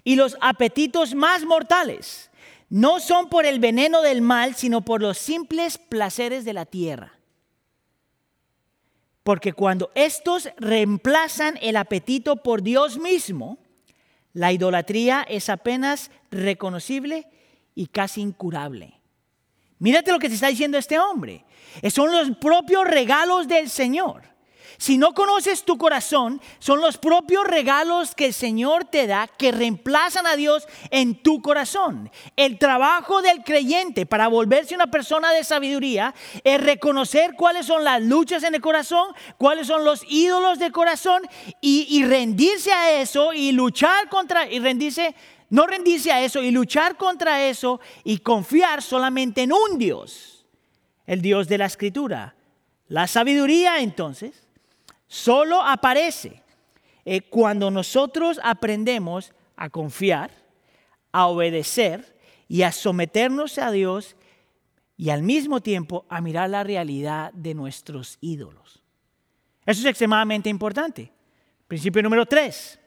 Y los apetitos más mortales no son por el veneno del mal, sino por los simples placeres de la tierra. Porque cuando estos reemplazan el apetito por Dios mismo, la idolatría es apenas reconocible y casi incurable. Mírate lo que te está diciendo este hombre. Son los propios regalos del Señor. Si no conoces tu corazón, son los propios regalos que el Señor te da que reemplazan a Dios en tu corazón. El trabajo del creyente para volverse una persona de sabiduría es reconocer cuáles son las luchas en el corazón, cuáles son los ídolos del corazón y, y rendirse a eso y luchar contra, y rendirse, no rendirse a eso y luchar contra eso y confiar solamente en un Dios, el Dios de la Escritura. La sabiduría entonces Solo aparece eh, cuando nosotros aprendemos a confiar, a obedecer y a someternos a Dios y al mismo tiempo a mirar la realidad de nuestros ídolos. Eso es extremadamente importante. Principio número tres.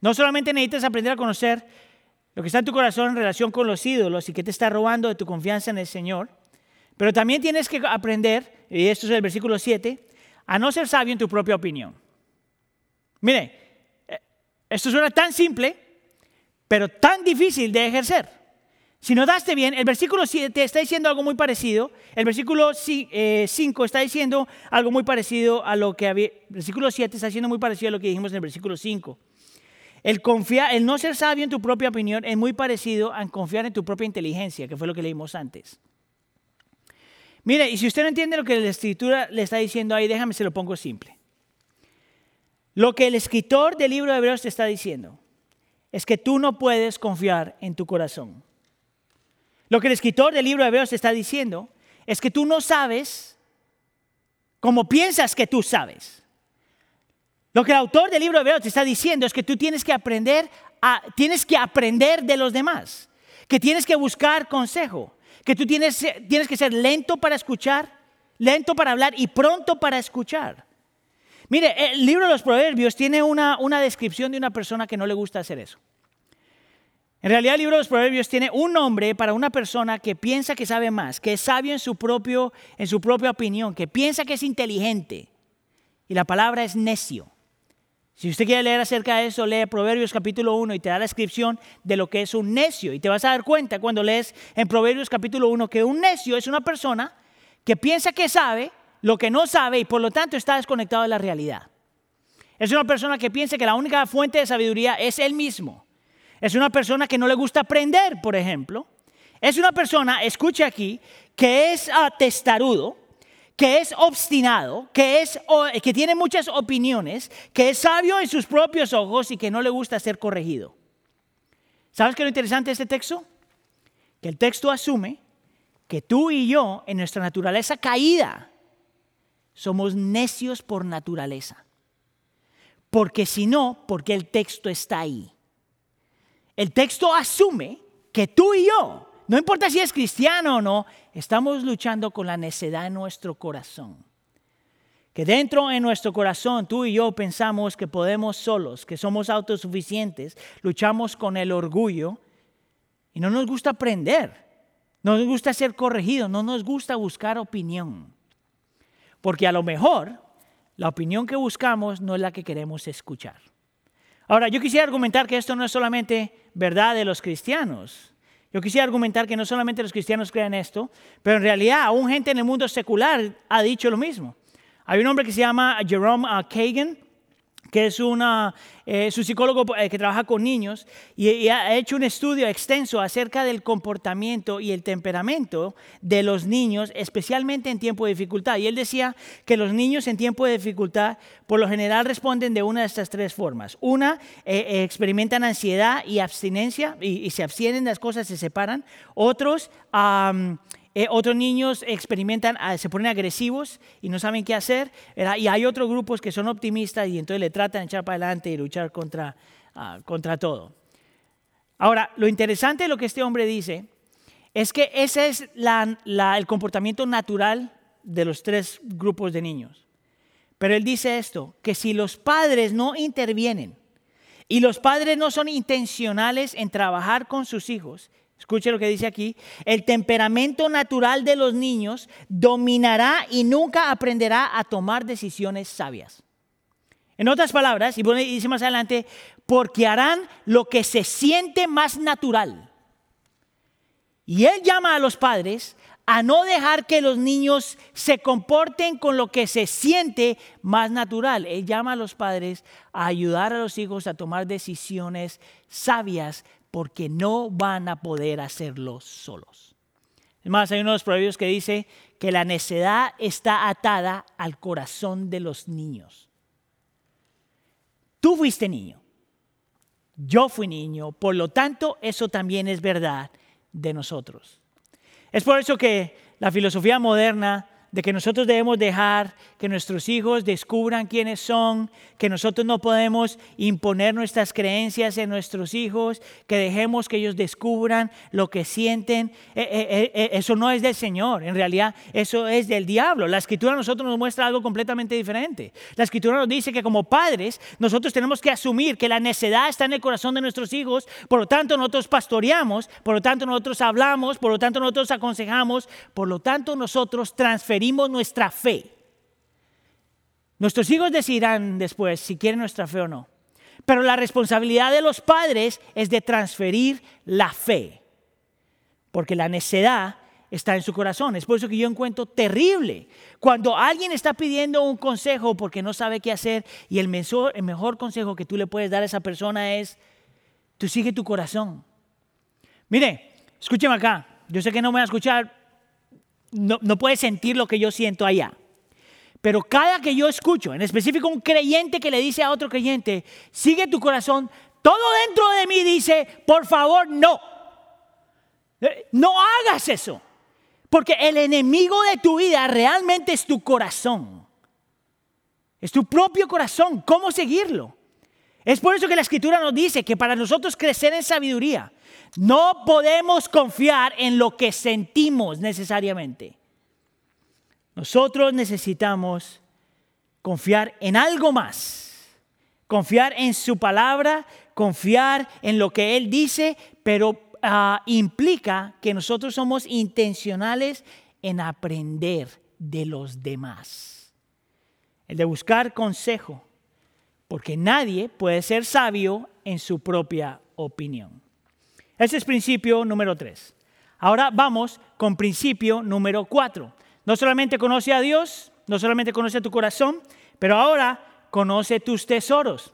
No solamente necesitas aprender a conocer lo que está en tu corazón en relación con los ídolos y que te está robando de tu confianza en el Señor, pero también tienes que aprender, y esto es el versículo 7, a no ser sabio en tu propia opinión. Mire, eh, esto suena tan simple, pero tan difícil de ejercer. Si notaste bien, el versículo 7 está diciendo algo muy parecido. El versículo 5 eh, está diciendo algo muy parecido a lo que había. El versículo 7 está diciendo muy parecido a lo que dijimos en el versículo 5. El, confiar, el no ser sabio en tu propia opinión es muy parecido a confiar en tu propia inteligencia, que fue lo que leímos antes. Mire, y si usted no entiende lo que la escritura le está diciendo ahí, déjame se lo pongo simple. Lo que el escritor del libro de Hebreos te está diciendo es que tú no puedes confiar en tu corazón. Lo que el escritor del libro de Hebreos te está diciendo es que tú no sabes como piensas que tú sabes. Lo que el autor del libro de Hebreos te está diciendo es que tú tienes que aprender a, tienes que aprender de los demás, que tienes que buscar consejo, que tú tienes, tienes que ser lento para escuchar, lento para hablar y pronto para escuchar. Mire, el libro de los Proverbios tiene una, una descripción de una persona que no le gusta hacer eso. En realidad el libro de los Proverbios tiene un nombre para una persona que piensa que sabe más, que es sabio en su, propio, en su propia opinión, que piensa que es inteligente. Y la palabra es necio. Si usted quiere leer acerca de eso, lee Proverbios capítulo 1 y te da la descripción de lo que es un necio. Y te vas a dar cuenta cuando lees en Proverbios capítulo 1 que un necio es una persona que piensa que sabe, lo que no sabe y por lo tanto está desconectado de la realidad. Es una persona que piensa que la única fuente de sabiduría es él mismo. Es una persona que no le gusta aprender, por ejemplo. Es una persona, escuche aquí, que es testarudo, que es obstinado, que, es, que tiene muchas opiniones, que es sabio en sus propios ojos y que no le gusta ser corregido. ¿Sabes qué es lo interesante de este texto? Que el texto asume que tú y yo, en nuestra naturaleza caída, somos necios por naturaleza. Porque si no, porque el texto está ahí. El texto asume que tú y yo, no importa si es cristiano o no, estamos luchando con la necedad en nuestro corazón. Que dentro en nuestro corazón tú y yo pensamos que podemos solos, que somos autosuficientes, luchamos con el orgullo y no nos gusta aprender, no nos gusta ser corregidos, no nos gusta buscar opinión. Porque a lo mejor la opinión que buscamos no es la que queremos escuchar. Ahora, yo quisiera argumentar que esto no es solamente verdad de los cristianos. Yo quisiera argumentar que no solamente los cristianos creen esto, pero en realidad aún gente en el mundo secular ha dicho lo mismo. Hay un hombre que se llama Jerome uh, Kagan, que es una, eh, un psicólogo eh, que trabaja con niños y, ha hecho un estudio extenso acerca del comportamiento y el temperamento de los niños, especialmente en tiempo de dificultad. Y él decía que los niños en tiempo de dificultad por lo general responden de una de estas tres formas. Una, eh, experimentan ansiedad y abstinencia y, se abstienen de las cosas, se separan. Otros... Eh, otros niños experimentan, ah, se ponen agresivos y no saben qué hacer. Y hay otros grupos que son optimistas y entonces le tratan de echar para adelante y luchar contra, ah, contra todo. Ahora, lo interesante de lo que este hombre dice es que ese es el comportamiento natural de los tres grupos de niños. Pero él dice esto, que si los padres no intervienen y los padres no son intencionales en trabajar con sus hijos Escuche lo que dice aquí. El temperamento natural de los niños dominará y nunca aprenderá a tomar decisiones sabias. En otras palabras, y dice más adelante, porque harán lo que se siente más natural. Y él llama a los padres a no dejar que los niños se comporten con lo que se siente más natural. Él llama a los padres a ayudar a los hijos a tomar decisiones sabias porque no van a poder hacerlo solos. Es más, hay uno de los proverbios que dice que la necedad está atada al corazón de los niños. Tú fuiste niño, yo fui niño, por lo tanto eso también es verdad de nosotros. Es por eso que la filosofía moderna de que nosotros debemos dejar que nuestros hijos descubran quiénes son, que nosotros no podemos imponer nuestras creencias en nuestros hijos, que dejemos que ellos descubran lo que sienten. Eh, eh, eh, eso no es del Señor, en realidad eso es del diablo. La escritura a nosotros nos muestra algo completamente diferente. La escritura nos dice que como padres nosotros tenemos que asumir que la necedad está en el corazón de nuestros hijos, por lo tanto nosotros pastoreamos, por lo tanto nosotros hablamos, por lo tanto nosotros aconsejamos, por lo tanto nosotros transferimos nuestra fe. Nuestros hijos decidirán después si quieren nuestra fe o no. Pero la responsabilidad de los padres es de transferir la fe. Porque la necedad está en su corazón. Es por eso que yo encuentro terrible cuando alguien está pidiendo un consejo porque no sabe qué hacer y el mejor, consejo que tú le puedes dar a esa persona es, tú sigue tu corazón. Mire, escúcheme acá. Yo sé que no me va a escuchar no, no puede sentir lo que yo siento allá. Pero cada que yo escucho, en específico un creyente que le dice a otro creyente, sigue tu corazón, todo dentro de mí dice, por favor, no. Eh, no hagas eso. Porque el enemigo de tu vida realmente es tu corazón. Es tu propio corazón. ¿Cómo seguirlo? Es por eso que la escritura nos dice que para nosotros crecer en sabiduría, no podemos confiar en lo que sentimos necesariamente. Nosotros necesitamos confiar en algo más. Confiar en su palabra, confiar en lo que Él dice, pero ah, implica que nosotros somos intencionales en aprender de los demás. El de buscar consejo, porque nadie puede ser sabio en su propia opinión. Ese es principio número tres. Ahora vamos con principio número cuatro. No solamente conoce a Dios, no solamente conoce tu corazón, pero ahora conoce tus tesoros.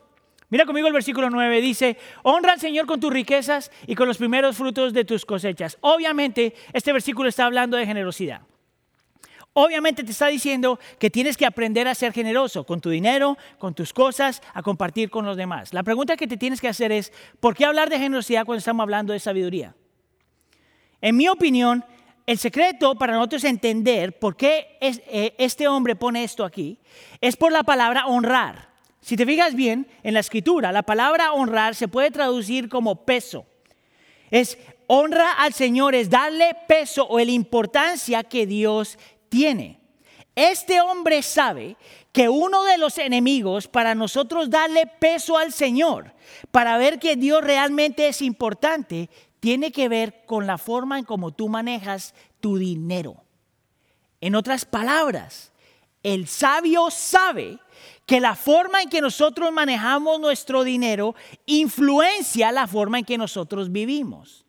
Mira conmigo el versículo 9, dice, honra al Señor con tus riquezas y con los primeros frutos de tus cosechas. Obviamente, este versículo está hablando de generosidad. Obviamente te está diciendo que tienes que aprender a ser generoso con tu dinero, con tus cosas, a compartir con los demás. La pregunta que te tienes que hacer es, ¿por qué hablar de generosidad cuando estamos hablando de sabiduría? En mi opinión, el secreto para nosotros entender por qué eh, este hombre pone esto aquí es por la palabra honrar. Si te fijas bien, en la escritura, la palabra honrar se puede traducir como peso. Es honra al Señor, es darle peso o la importancia que Dios tiene. Este hombre sabe que uno de los enemigos para nosotros darle peso al Señor, para ver que Dios realmente es importante, tiene que ver con la forma en cómo tú manejas tu dinero. En otras palabras, el sabio sabe que la forma en que nosotros manejamos nuestro dinero influencia la forma en que nosotros vivimos.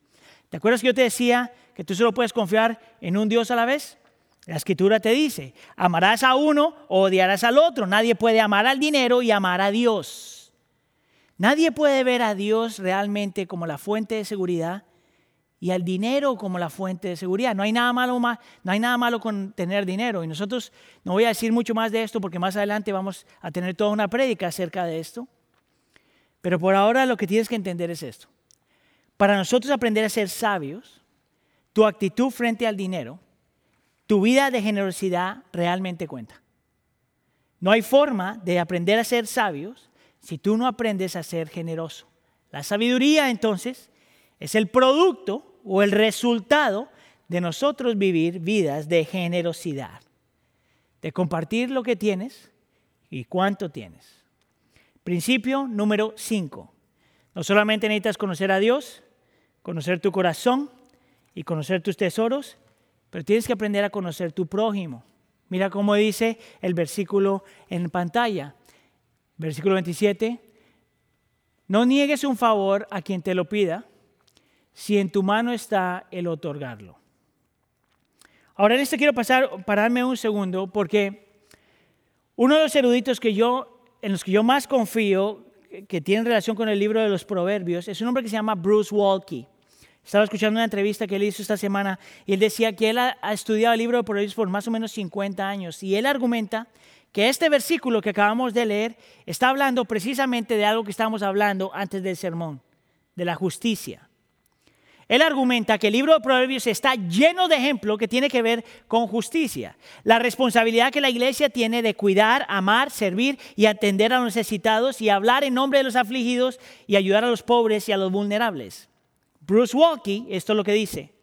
¿Te acuerdas que yo te decía que tú solo puedes confiar en un Dios a la vez? La escritura te dice, amarás a uno o odiarás al otro. Nadie puede amar al dinero y amar a Dios. Nadie puede ver a Dios realmente como la fuente de seguridad y al dinero como la fuente de seguridad. No hay nada malo no hay nada malo con tener dinero y nosotros no voy a decir mucho más de esto porque más adelante vamos a tener toda una prédica acerca de esto. Pero por ahora lo que tienes que entender es esto. Para nosotros aprender a ser sabios, tu actitud frente al dinero, tu vida de generosidad realmente cuenta. No hay forma de aprender a ser sabios si tú no aprendes a ser generoso. La sabiduría entonces es el producto o el resultado de nosotros vivir vidas de generosidad, de compartir lo que tienes y cuánto tienes. Principio número 5. No solamente necesitas conocer a Dios, conocer tu corazón y conocer tus tesoros, pero tienes que aprender a conocer tu prójimo. Mira cómo dice el versículo en pantalla. Versículo 27. No niegues un favor a quien te lo pida, si en tu mano está el otorgarlo. Ahora en esto quiero pasar, pararme un segundo, porque uno de los eruditos que yo, en los que yo más confío, que tiene relación con el libro de los Proverbios, es un hombre que se llama Bruce Walkie. Estaba escuchando una entrevista que él hizo esta semana y él decía que él ha, estudiado el libro de Proverbios por más o menos 50 años y él argumenta que este versículo que acabamos de leer está hablando precisamente de algo que estábamos hablando antes del sermón, de la justicia. Él argumenta que el libro de Proverbios está lleno de ejemplos que tiene que ver con justicia. La responsabilidad que la iglesia tiene de cuidar, amar, servir y atender a los necesitados y hablar en nombre de los afligidos y ayudar a los pobres y a los vulnerables. Bruce Walkie, esto es lo que dice,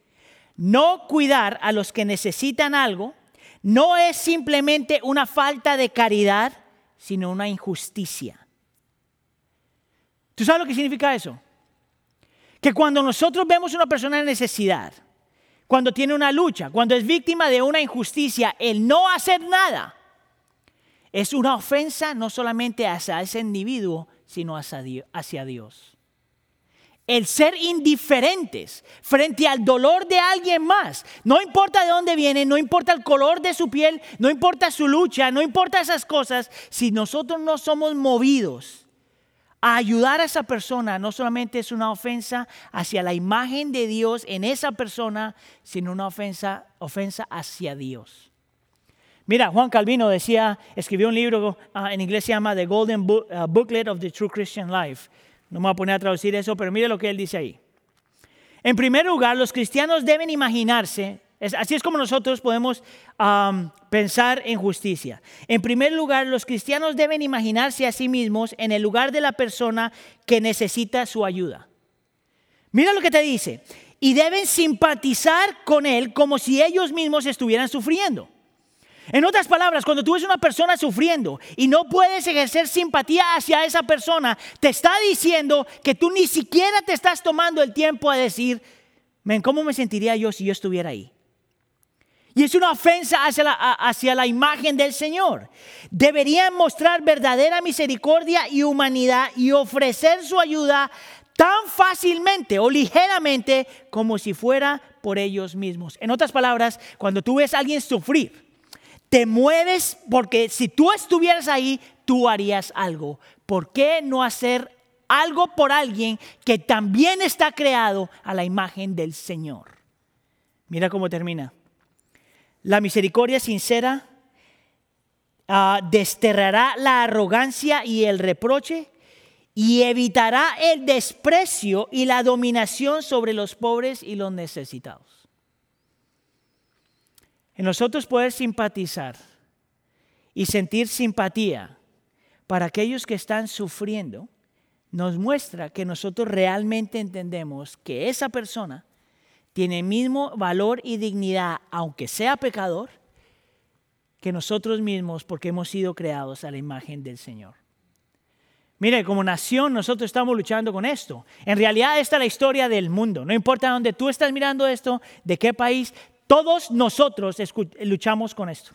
no cuidar a los que necesitan algo no es simplemente una falta de caridad, sino una injusticia. ¿Tú sabes lo que significa eso? Que cuando nosotros vemos a una persona en necesidad, cuando tiene una lucha, cuando es víctima de una injusticia, el no hacer nada es una ofensa no solamente hacia ese individuo, sino hacia Dios el ser indiferentes frente al dolor de alguien más. No importa de dónde viene, no importa el color de su piel, no importa su lucha, no importa esas cosas, si nosotros no somos movidos a ayudar a esa persona, no solamente es una ofensa hacia la imagen de Dios en esa persona, sino una ofensa, ofensa hacia Dios. Mira, Juan Calvino decía, escribió un libro ah, en inglés se llama The Golden ah, Booklet of the True Christian Life no me voy a poner a traducir eso, pero mire lo que él dice ahí. En primer lugar, los cristianos deben imaginarse, así es como nosotros podemos pensar en justicia. En primer lugar, los cristianos deben imaginarse a sí mismos en el lugar de la persona que necesita su ayuda. Mira lo que te dice. Y deben simpatizar con él como si ellos mismos estuvieran sufriendo. En otras palabras, cuando tú ves una persona sufriendo y no puedes ejercer simpatía hacia esa persona, te está diciendo que tú ni siquiera te estás tomando el tiempo a decir, ¿cómo me sentiría yo si yo estuviera ahí? Y es una ofensa hacia la, hacia la imagen del Señor. Deberían mostrar verdadera misericordia y humanidad y ofrecer su ayuda tan fácilmente o ligeramente como si fuera por ellos mismos. En otras palabras, cuando tú ves a alguien sufrir, Te mueves porque si tú estuvieras ahí, tú harías algo. ¿Por qué no hacer algo por alguien que también está creado a la imagen del Señor? Mira cómo termina. La misericordia sincera ah, desterrará la arrogancia y el reproche y evitará el desprecio y la dominación sobre los pobres y los necesitados. En nosotros poder simpatizar y sentir simpatía para aquellos que están sufriendo, nos muestra que nosotros realmente entendemos que esa persona tiene el mismo valor y dignidad, aunque sea pecador, que nosotros mismos porque hemos sido creados a la imagen del Señor. Mire, como nación nosotros estamos luchando con esto. En realidad esta es la historia del mundo. No importa dónde tú estás mirando esto, de qué país, todos nosotros luchamos con esto.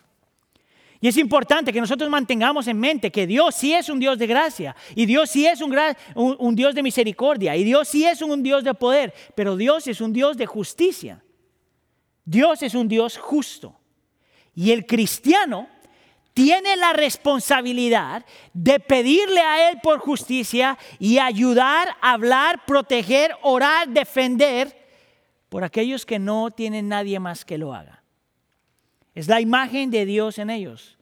Y es importante que nosotros mantengamos en mente que Dios sí es un Dios de gracia y Dios sí es un, un, Dios de misericordia y Dios sí es un Dios de poder, pero Dios es un Dios de justicia. Dios es un Dios justo. Y el cristiano tiene la responsabilidad de pedirle a Él por justicia y ayudar, hablar, proteger, orar, defender por aquellos que no tienen nadie más que lo haga. Es la imagen de Dios en ellos.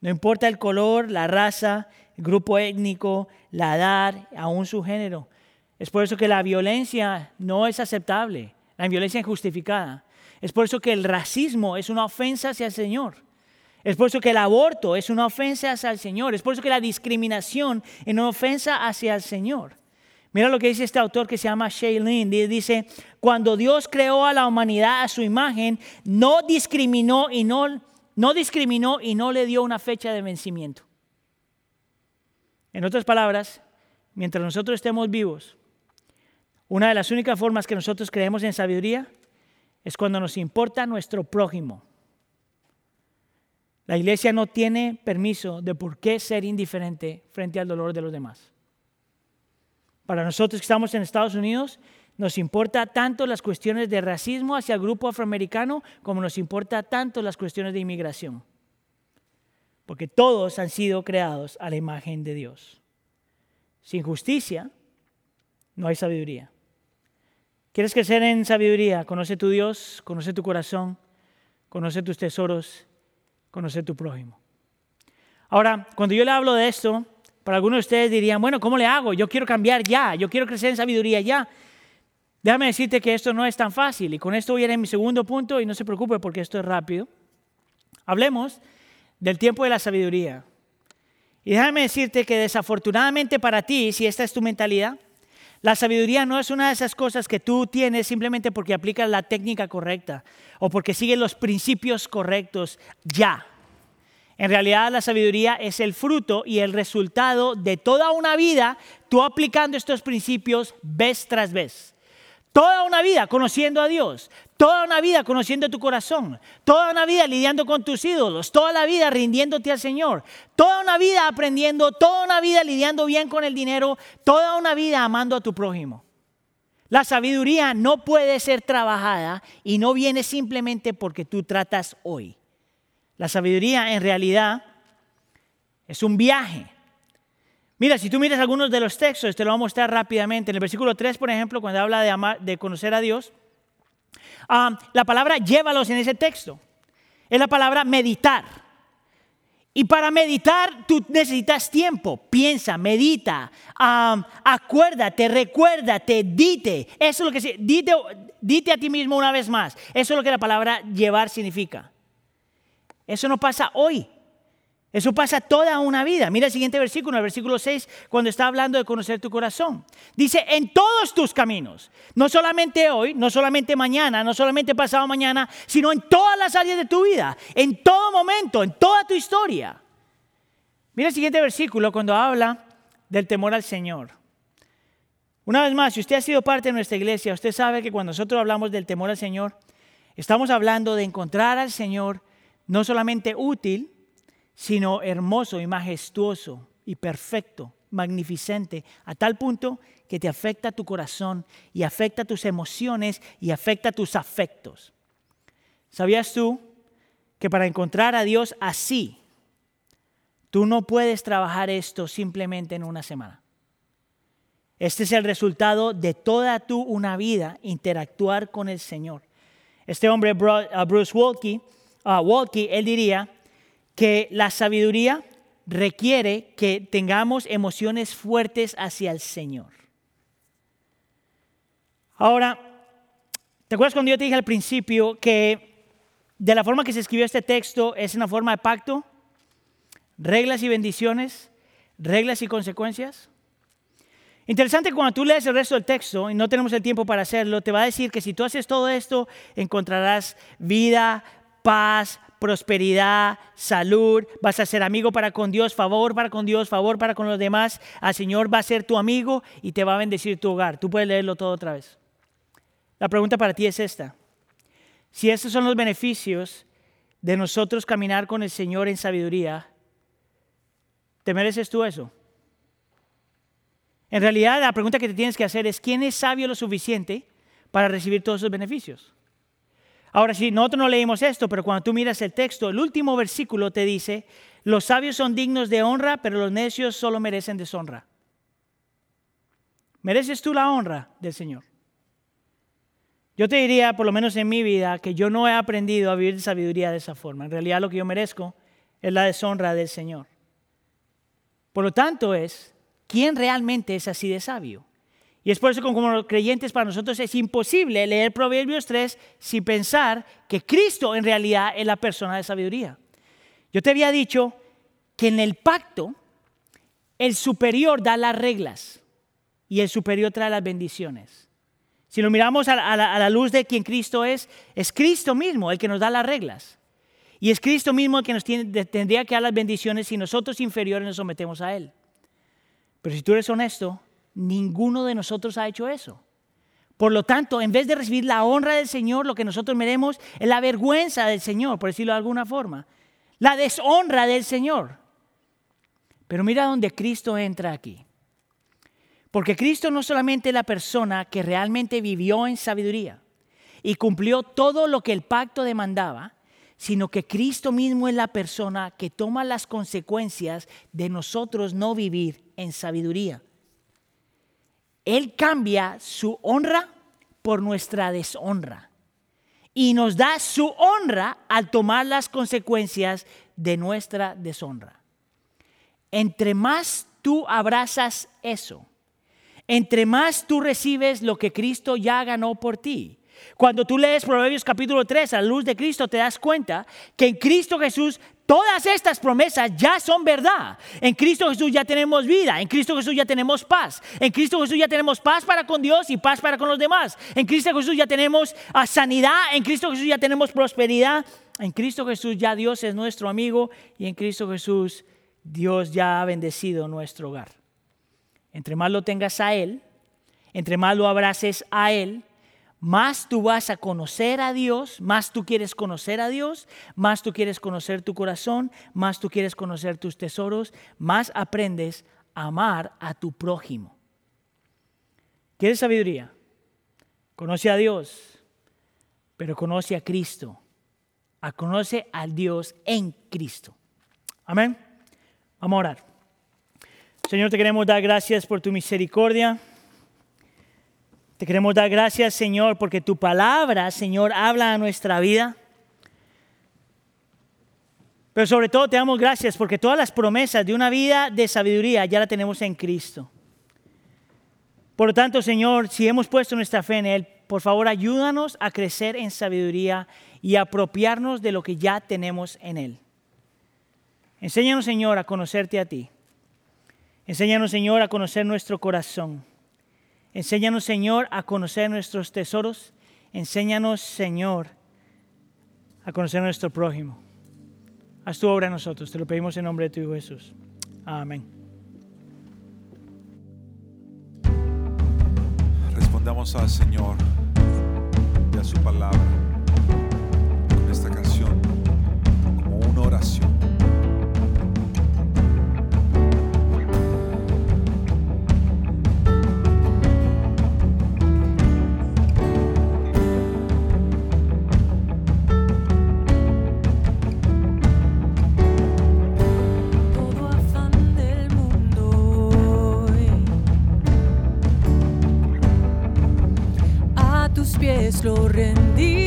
No importa el color, la raza, el grupo étnico, la edad, aún su género. Es por eso que la violencia no es aceptable, la violencia injustificada. Es por eso que el racismo es una ofensa hacia el Señor. Es por eso que el aborto es una ofensa hacia el Señor. Es por eso que la discriminación es una ofensa hacia el Señor. Mira lo que dice este autor que se llama Shailene. Dice, cuando Dios creó a la humanidad a su imagen, no discriminó y no, no discriminó y no le dio una fecha de vencimiento. En otras palabras, mientras nosotros estemos vivos, una de las únicas formas que nosotros creemos en sabiduría es cuando nos importa nuestro prójimo. La iglesia no tiene permiso de por qué ser indiferente frente al dolor de los demás. Para nosotros que estamos en Estados Unidos, nos importa tanto las cuestiones de racismo hacia el grupo afroamericano como nos importa tanto las cuestiones de inmigración. Porque todos han sido creados a la imagen de Dios. Sin justicia no hay sabiduría. ¿Quieres crecer en sabiduría? Conoce tu Dios, conoce tu corazón, conoce tus tesoros, conoce tu prójimo. Ahora, cuando yo le hablo de esto, para algunos de ustedes dirían, bueno, ¿cómo le hago? Yo quiero cambiar ya, yo quiero crecer en sabiduría ya. Déjame decirte que esto no es tan fácil y con esto voy a ir en mi segundo punto y no se preocupe porque esto es rápido. Hablemos del tiempo de la sabiduría. Y déjame decirte que desafortunadamente para ti, si esta es tu mentalidad, la sabiduría no es una de esas cosas que tú tienes simplemente porque aplicas la técnica correcta o porque sigues los principios correctos ya. En realidad la sabiduría es el fruto y el resultado de toda una vida tú aplicando estos principios vez tras vez. Toda una vida conociendo a Dios, toda una vida conociendo tu corazón, toda una vida lidiando con tus ídolos, toda la vida rindiéndote al Señor, toda una vida aprendiendo, toda una vida lidiando bien con el dinero, toda una vida amando a tu prójimo. La sabiduría no puede ser trabajada y no viene simplemente porque tú tratas hoy. La sabiduría en realidad es un viaje. Mira, si tú miras algunos de los textos, te lo voy a mostrar rápidamente. En el versículo 3, por ejemplo, cuando habla de, amar, de conocer a Dios, ah, la palabra llévalos en ese texto. Es la palabra meditar. Y para meditar tú necesitas tiempo. Piensa, medita, ah, acuérdate, recuérdate, dite. Eso es lo que dite, dite a ti mismo una vez más. Eso es lo que la palabra llevar significa. Eso no pasa hoy. Eso pasa toda una vida. Mira el siguiente versículo, el versículo 6, cuando está hablando de conocer tu corazón. Dice, en todos tus caminos, no solamente hoy, no solamente mañana, no solamente pasado mañana, sino en todas las áreas de tu vida, en todo momento, en toda tu historia. Mira el siguiente versículo cuando habla del temor al Señor. Una vez más, si usted ha sido parte de nuestra iglesia, usted sabe que cuando nosotros hablamos del temor al Señor, estamos hablando de encontrar al Señor no solamente útil, sino hermoso y majestuoso y perfecto, magnificente, a tal punto que te afecta tu corazón y afecta tus emociones y afecta tus afectos. ¿Sabías tú que para encontrar a Dios así, tú no puedes trabajar esto simplemente en una semana. Este es el resultado de toda tu una vida interactuar con el Señor. Este hombre, Bruce Walkie, uh, Walkie, él diría que la sabiduría requiere que tengamos emociones fuertes hacia el Señor. Ahora, ¿te acuerdas cuando yo te dije al principio que de la forma que se escribió este texto es una forma de pacto? Reglas y bendiciones, reglas y consecuencias. Interesante cuando tú lees el resto del texto, y no tenemos el tiempo para hacerlo, te va a decir que si tú haces todo esto, encontrarás vida, paz, prosperidad, salud, vas a ser amigo para con Dios, favor para con Dios, favor para con los demás, al Señor va a ser tu amigo y te va a bendecir tu hogar. Tú puedes leerlo todo otra vez. La pregunta para ti es esta. Si estos son los beneficios de nosotros caminar con el Señor en sabiduría, ¿te mereces tú eso? En realidad, la pregunta que te tienes que hacer es, ¿quién es sabio lo suficiente para recibir todos esos beneficios? Ahora, si nosotros no leímos esto, pero cuando tú miras el texto, el último versículo te dice, los sabios son dignos de honra, pero los necios solo merecen deshonra. ¿Mereces tú la honra del Señor? Yo te diría, por lo menos en mi vida, que yo no he aprendido a vivir de sabiduría de esa forma. En realidad lo que yo merezco es la deshonra del Señor. Por lo tanto es quién realmente es así de sabio. Y es por eso que como creyentes para nosotros es imposible leer Proverbios 3 sin pensar que Cristo en realidad es la persona de sabiduría. Yo te había dicho que en el pacto el superior da las reglas y el superior trae las bendiciones. Si lo miramos a la, luz de quien Cristo es, es Cristo mismo el que nos da las reglas. Y es Cristo mismo el que nos tendría que dar las bendiciones si nosotros inferiores nos sometemos a Él. Pero si tú eres honesto, ninguno de nosotros ha hecho eso. Por lo tanto, en vez de recibir la honra del Señor, lo que nosotros meremos es la vergüenza del Señor, por decirlo de alguna forma. La deshonra del Señor. Pero mira dónde Cristo entra aquí. Porque Cristo no solamente es la persona que realmente vivió en sabiduría y cumplió todo lo que el pacto demandaba, sino que Cristo mismo es la persona que toma las consecuencias de nosotros no vivir en sabiduría. Él cambia su honra por nuestra deshonra y nos da su honra al tomar las consecuencias de nuestra deshonra. Entre más tú abrazas eso, entre más tú recibes lo que Cristo ya ganó por ti, cuando tú lees Proverbios capítulo 3 a la luz de Cristo, te das cuenta que en Cristo Jesús todas estas promesas ya son verdad. En Cristo Jesús ya tenemos vida, en Cristo Jesús ya tenemos paz, en Cristo Jesús ya tenemos paz para con Dios y paz para con los demás. En Cristo Jesús ya tenemos ah, sanidad, en Cristo Jesús ya tenemos prosperidad, en Cristo Jesús ya Dios es nuestro amigo y en Cristo Jesús Dios ya ha bendecido nuestro hogar. Entre más lo tengas a Él, entre más lo abraces a Él, más tú vas a conocer a Dios, más tú quieres conocer a Dios, más tú quieres conocer tu corazón, más tú quieres conocer tus tesoros, más aprendes a amar a tu prójimo. ¿Quieres sabiduría? Conoce a Dios, pero conoce a Cristo. A conoce al Dios en Cristo. Amén. Vamos a orar. Señor, te queremos dar gracias por tu misericordia. Te queremos dar gracias, Señor, porque tu palabra, Señor, habla a nuestra vida. Pero sobre todo te damos gracias porque todas las promesas de una vida de sabiduría ya la tenemos en Cristo. Por lo tanto, Señor, si hemos puesto nuestra fe en Él, por favor ayúdanos a crecer en sabiduría y apropiarnos de lo que ya tenemos en Él. Enséñanos, Señor, a conocerte a ti. Enséñanos, Señor, a conocer nuestro corazón. Enséñanos, Señor, a conocer nuestros tesoros. Enséñanos, Señor, a conocer nuestro prójimo. Haz tu obra en nosotros. Te lo pedimos en nombre de tu Hijo Jesús. Amén. Respondamos al Señor y a su palabra con esta canción como una oración. Lo rendiré.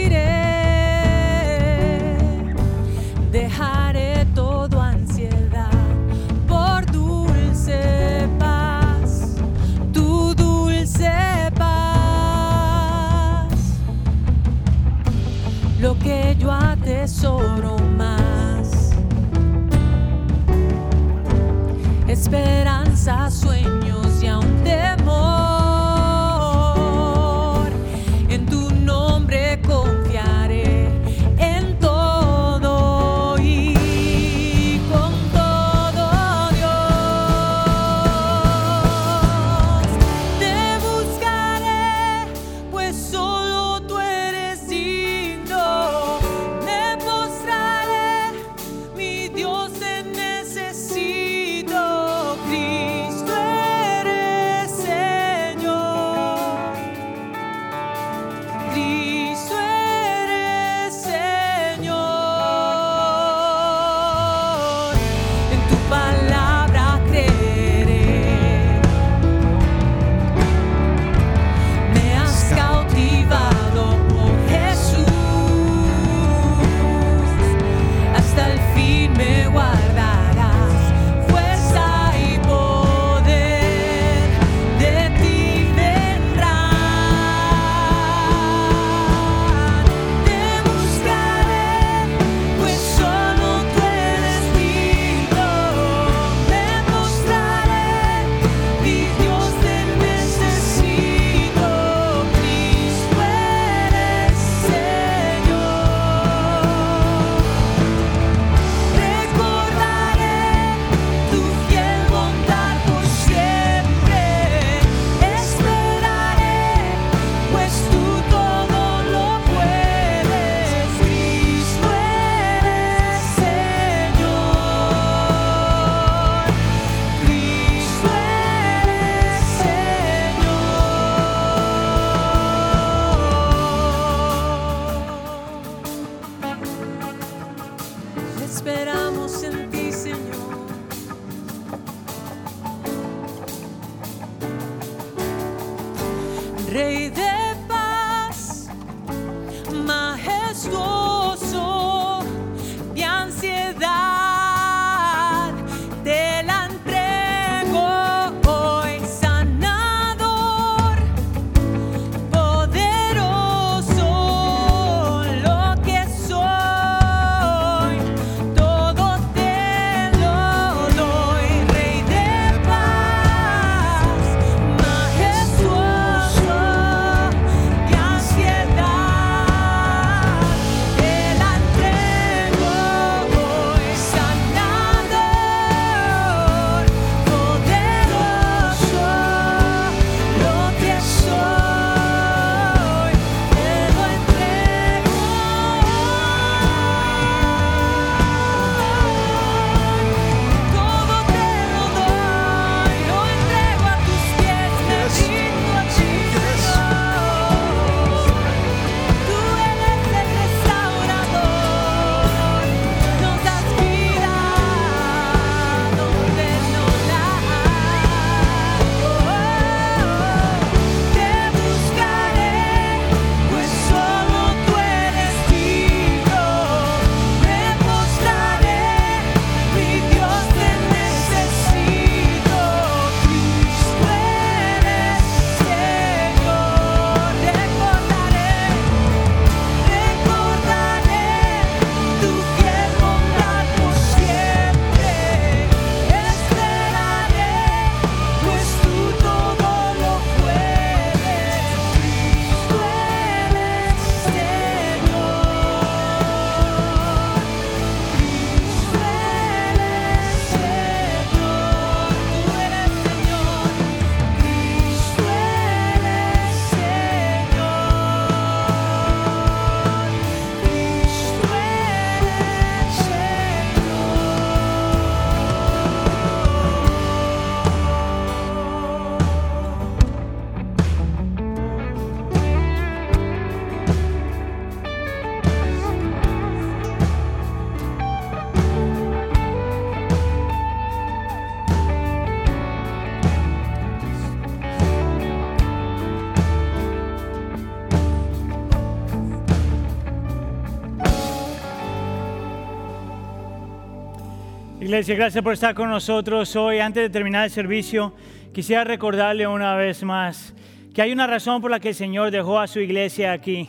Gracias por estar con nosotros hoy. Antes de terminar el servicio, quisiera recordarle una vez más que hay una razón por la que el Señor dejó a su iglesia aquí.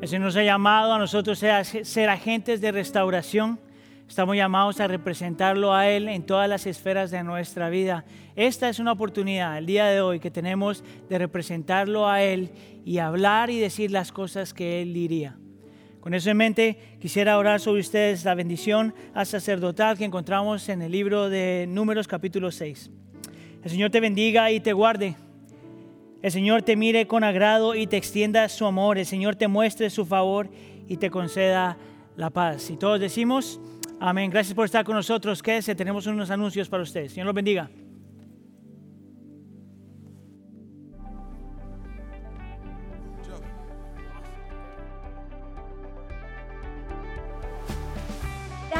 El Señor nos ha llamado a nosotros a ser agentes de restauración. Estamos llamados a representarlo a Él en todas las esferas de nuestra vida. Esta es una oportunidad, el día de hoy, que tenemos de representarlo a Él y hablar y decir las cosas que Él diría. Con eso en mente, quisiera orar sobre ustedes la bendición a sacerdotal que encontramos en el libro de Números capítulo 6. El Señor te bendiga y te guarde. El Señor te mire con agrado y te extienda su amor. El Señor te muestre su favor y te conceda la paz. Y todos decimos, amén. Gracias por estar con nosotros. Quédese, tenemos unos anuncios para ustedes. Señor los bendiga.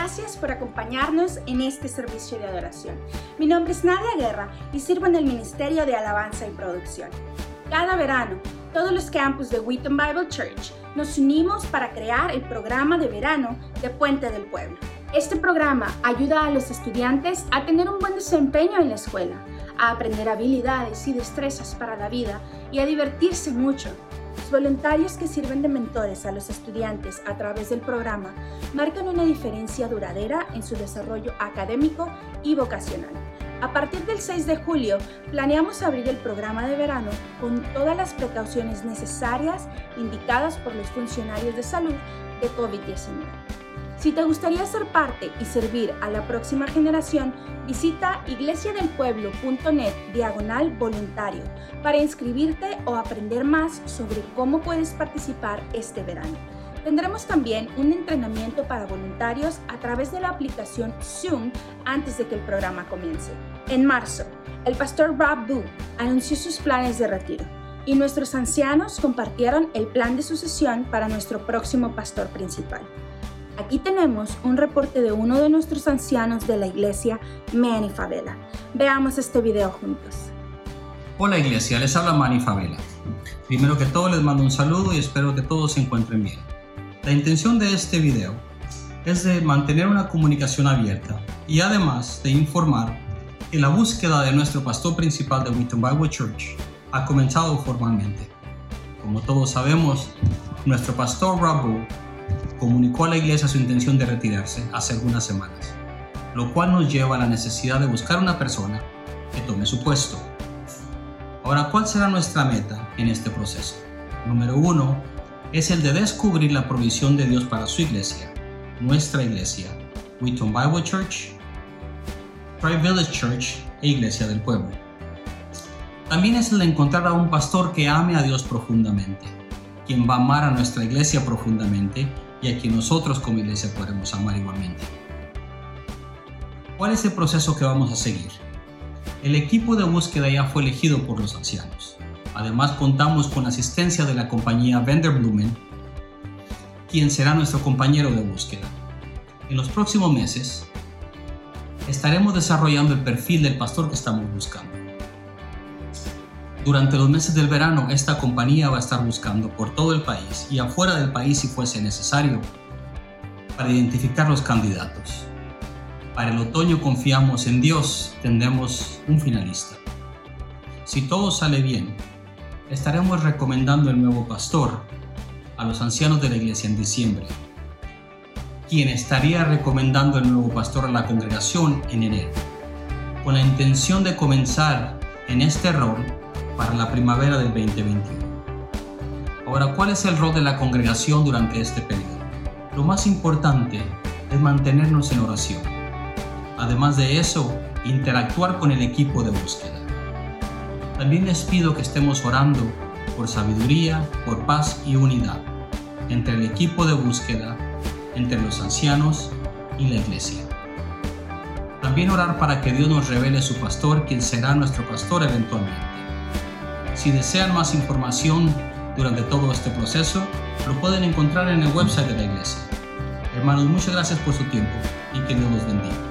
Gracias por acompañarnos en este servicio de adoración. Mi nombre es Nadia Guerra y sirvo en el Ministerio de Alabanza y Producción. Cada verano, todos los campus de Wheaton Bible Church nos unimos para crear el programa de verano de Puente del Pueblo. Este programa ayuda a los estudiantes a tener un buen desempeño en la escuela, a aprender habilidades y destrezas para la vida y a divertirse mucho voluntarios que sirven de mentores a los estudiantes a través del programa marcan una diferencia duradera en su desarrollo académico y vocacional. A partir del 6 de julio, planeamos abrir el programa de verano con todas las precauciones necesarias indicadas por los funcionarios de salud de COVID-19. Si te gustaría ser parte y servir a la próxima generación, visita iglesiadelpueblo.net diagonal voluntario para inscribirte o aprender más sobre cómo puedes participar este verano. Tendremos también un entrenamiento para voluntarios a través de la aplicación Zoom antes de que el programa comience. En marzo, el pastor Rob Boo anunció sus planes de retiro y nuestros ancianos compartieron el plan de sucesión para nuestro próximo pastor principal. Aquí tenemos un reporte de uno de nuestros ancianos de la iglesia, Manny Favela. Veamos este video juntos. Hola iglesia, les habla Manny Favela. Primero que todo les mando un saludo y espero que todos se encuentren bien. La intención de este video es de mantener una comunicación abierta y además de informar que la búsqueda de nuestro pastor principal de Wheaton Bible Church ha comenzado formalmente. Como todos sabemos, nuestro pastor Rabu comunicó a la iglesia su intención de retirarse hace algunas semanas, lo cual nos lleva a la necesidad de buscar una persona que tome su puesto. Ahora, ¿cuál será nuestra meta en este proceso? Número uno es el de descubrir la provisión de Dios para su iglesia, nuestra iglesia, Wheaton Bible Church, Tri Village Church e Iglesia del Pueblo. También es el de encontrar a un pastor que ame a Dios profundamente, quien va a amar a nuestra iglesia profundamente y a quien nosotros como iglesia podremos amar igualmente. ¿Cuál es el proceso que vamos a seguir? El equipo de búsqueda ya fue elegido por los ancianos. Además contamos con la asistencia de la compañía Blumen, quien será nuestro compañero de búsqueda. En los próximos meses estaremos desarrollando el perfil del pastor que estamos buscando. Durante los meses del verano, esta compañía va a estar buscando por todo el país y afuera del país si fuese necesario para identificar los candidatos. Para el otoño confiamos en Dios, tendremos un finalista. Si todo sale bien, estaremos recomendando el nuevo pastor a los ancianos de la iglesia en diciembre, quien estaría recomendando el nuevo pastor a la congregación en enero, con la intención de comenzar en este rol para la primavera del 2021. Ahora, ¿cuál es el rol de la congregación durante este periodo? Lo más importante es mantenernos en oración. Además de eso, interactuar con el equipo de búsqueda. También les pido que estemos orando por sabiduría, por paz y unidad entre el equipo de búsqueda, entre los ancianos y la iglesia. También orar para que Dios nos revele su pastor, quien será nuestro pastor eventualmente. Si desean más información durante todo este proceso, lo pueden encontrar en el website de la iglesia. Hermanos, muchas gracias por su tiempo y que Dios los bendiga.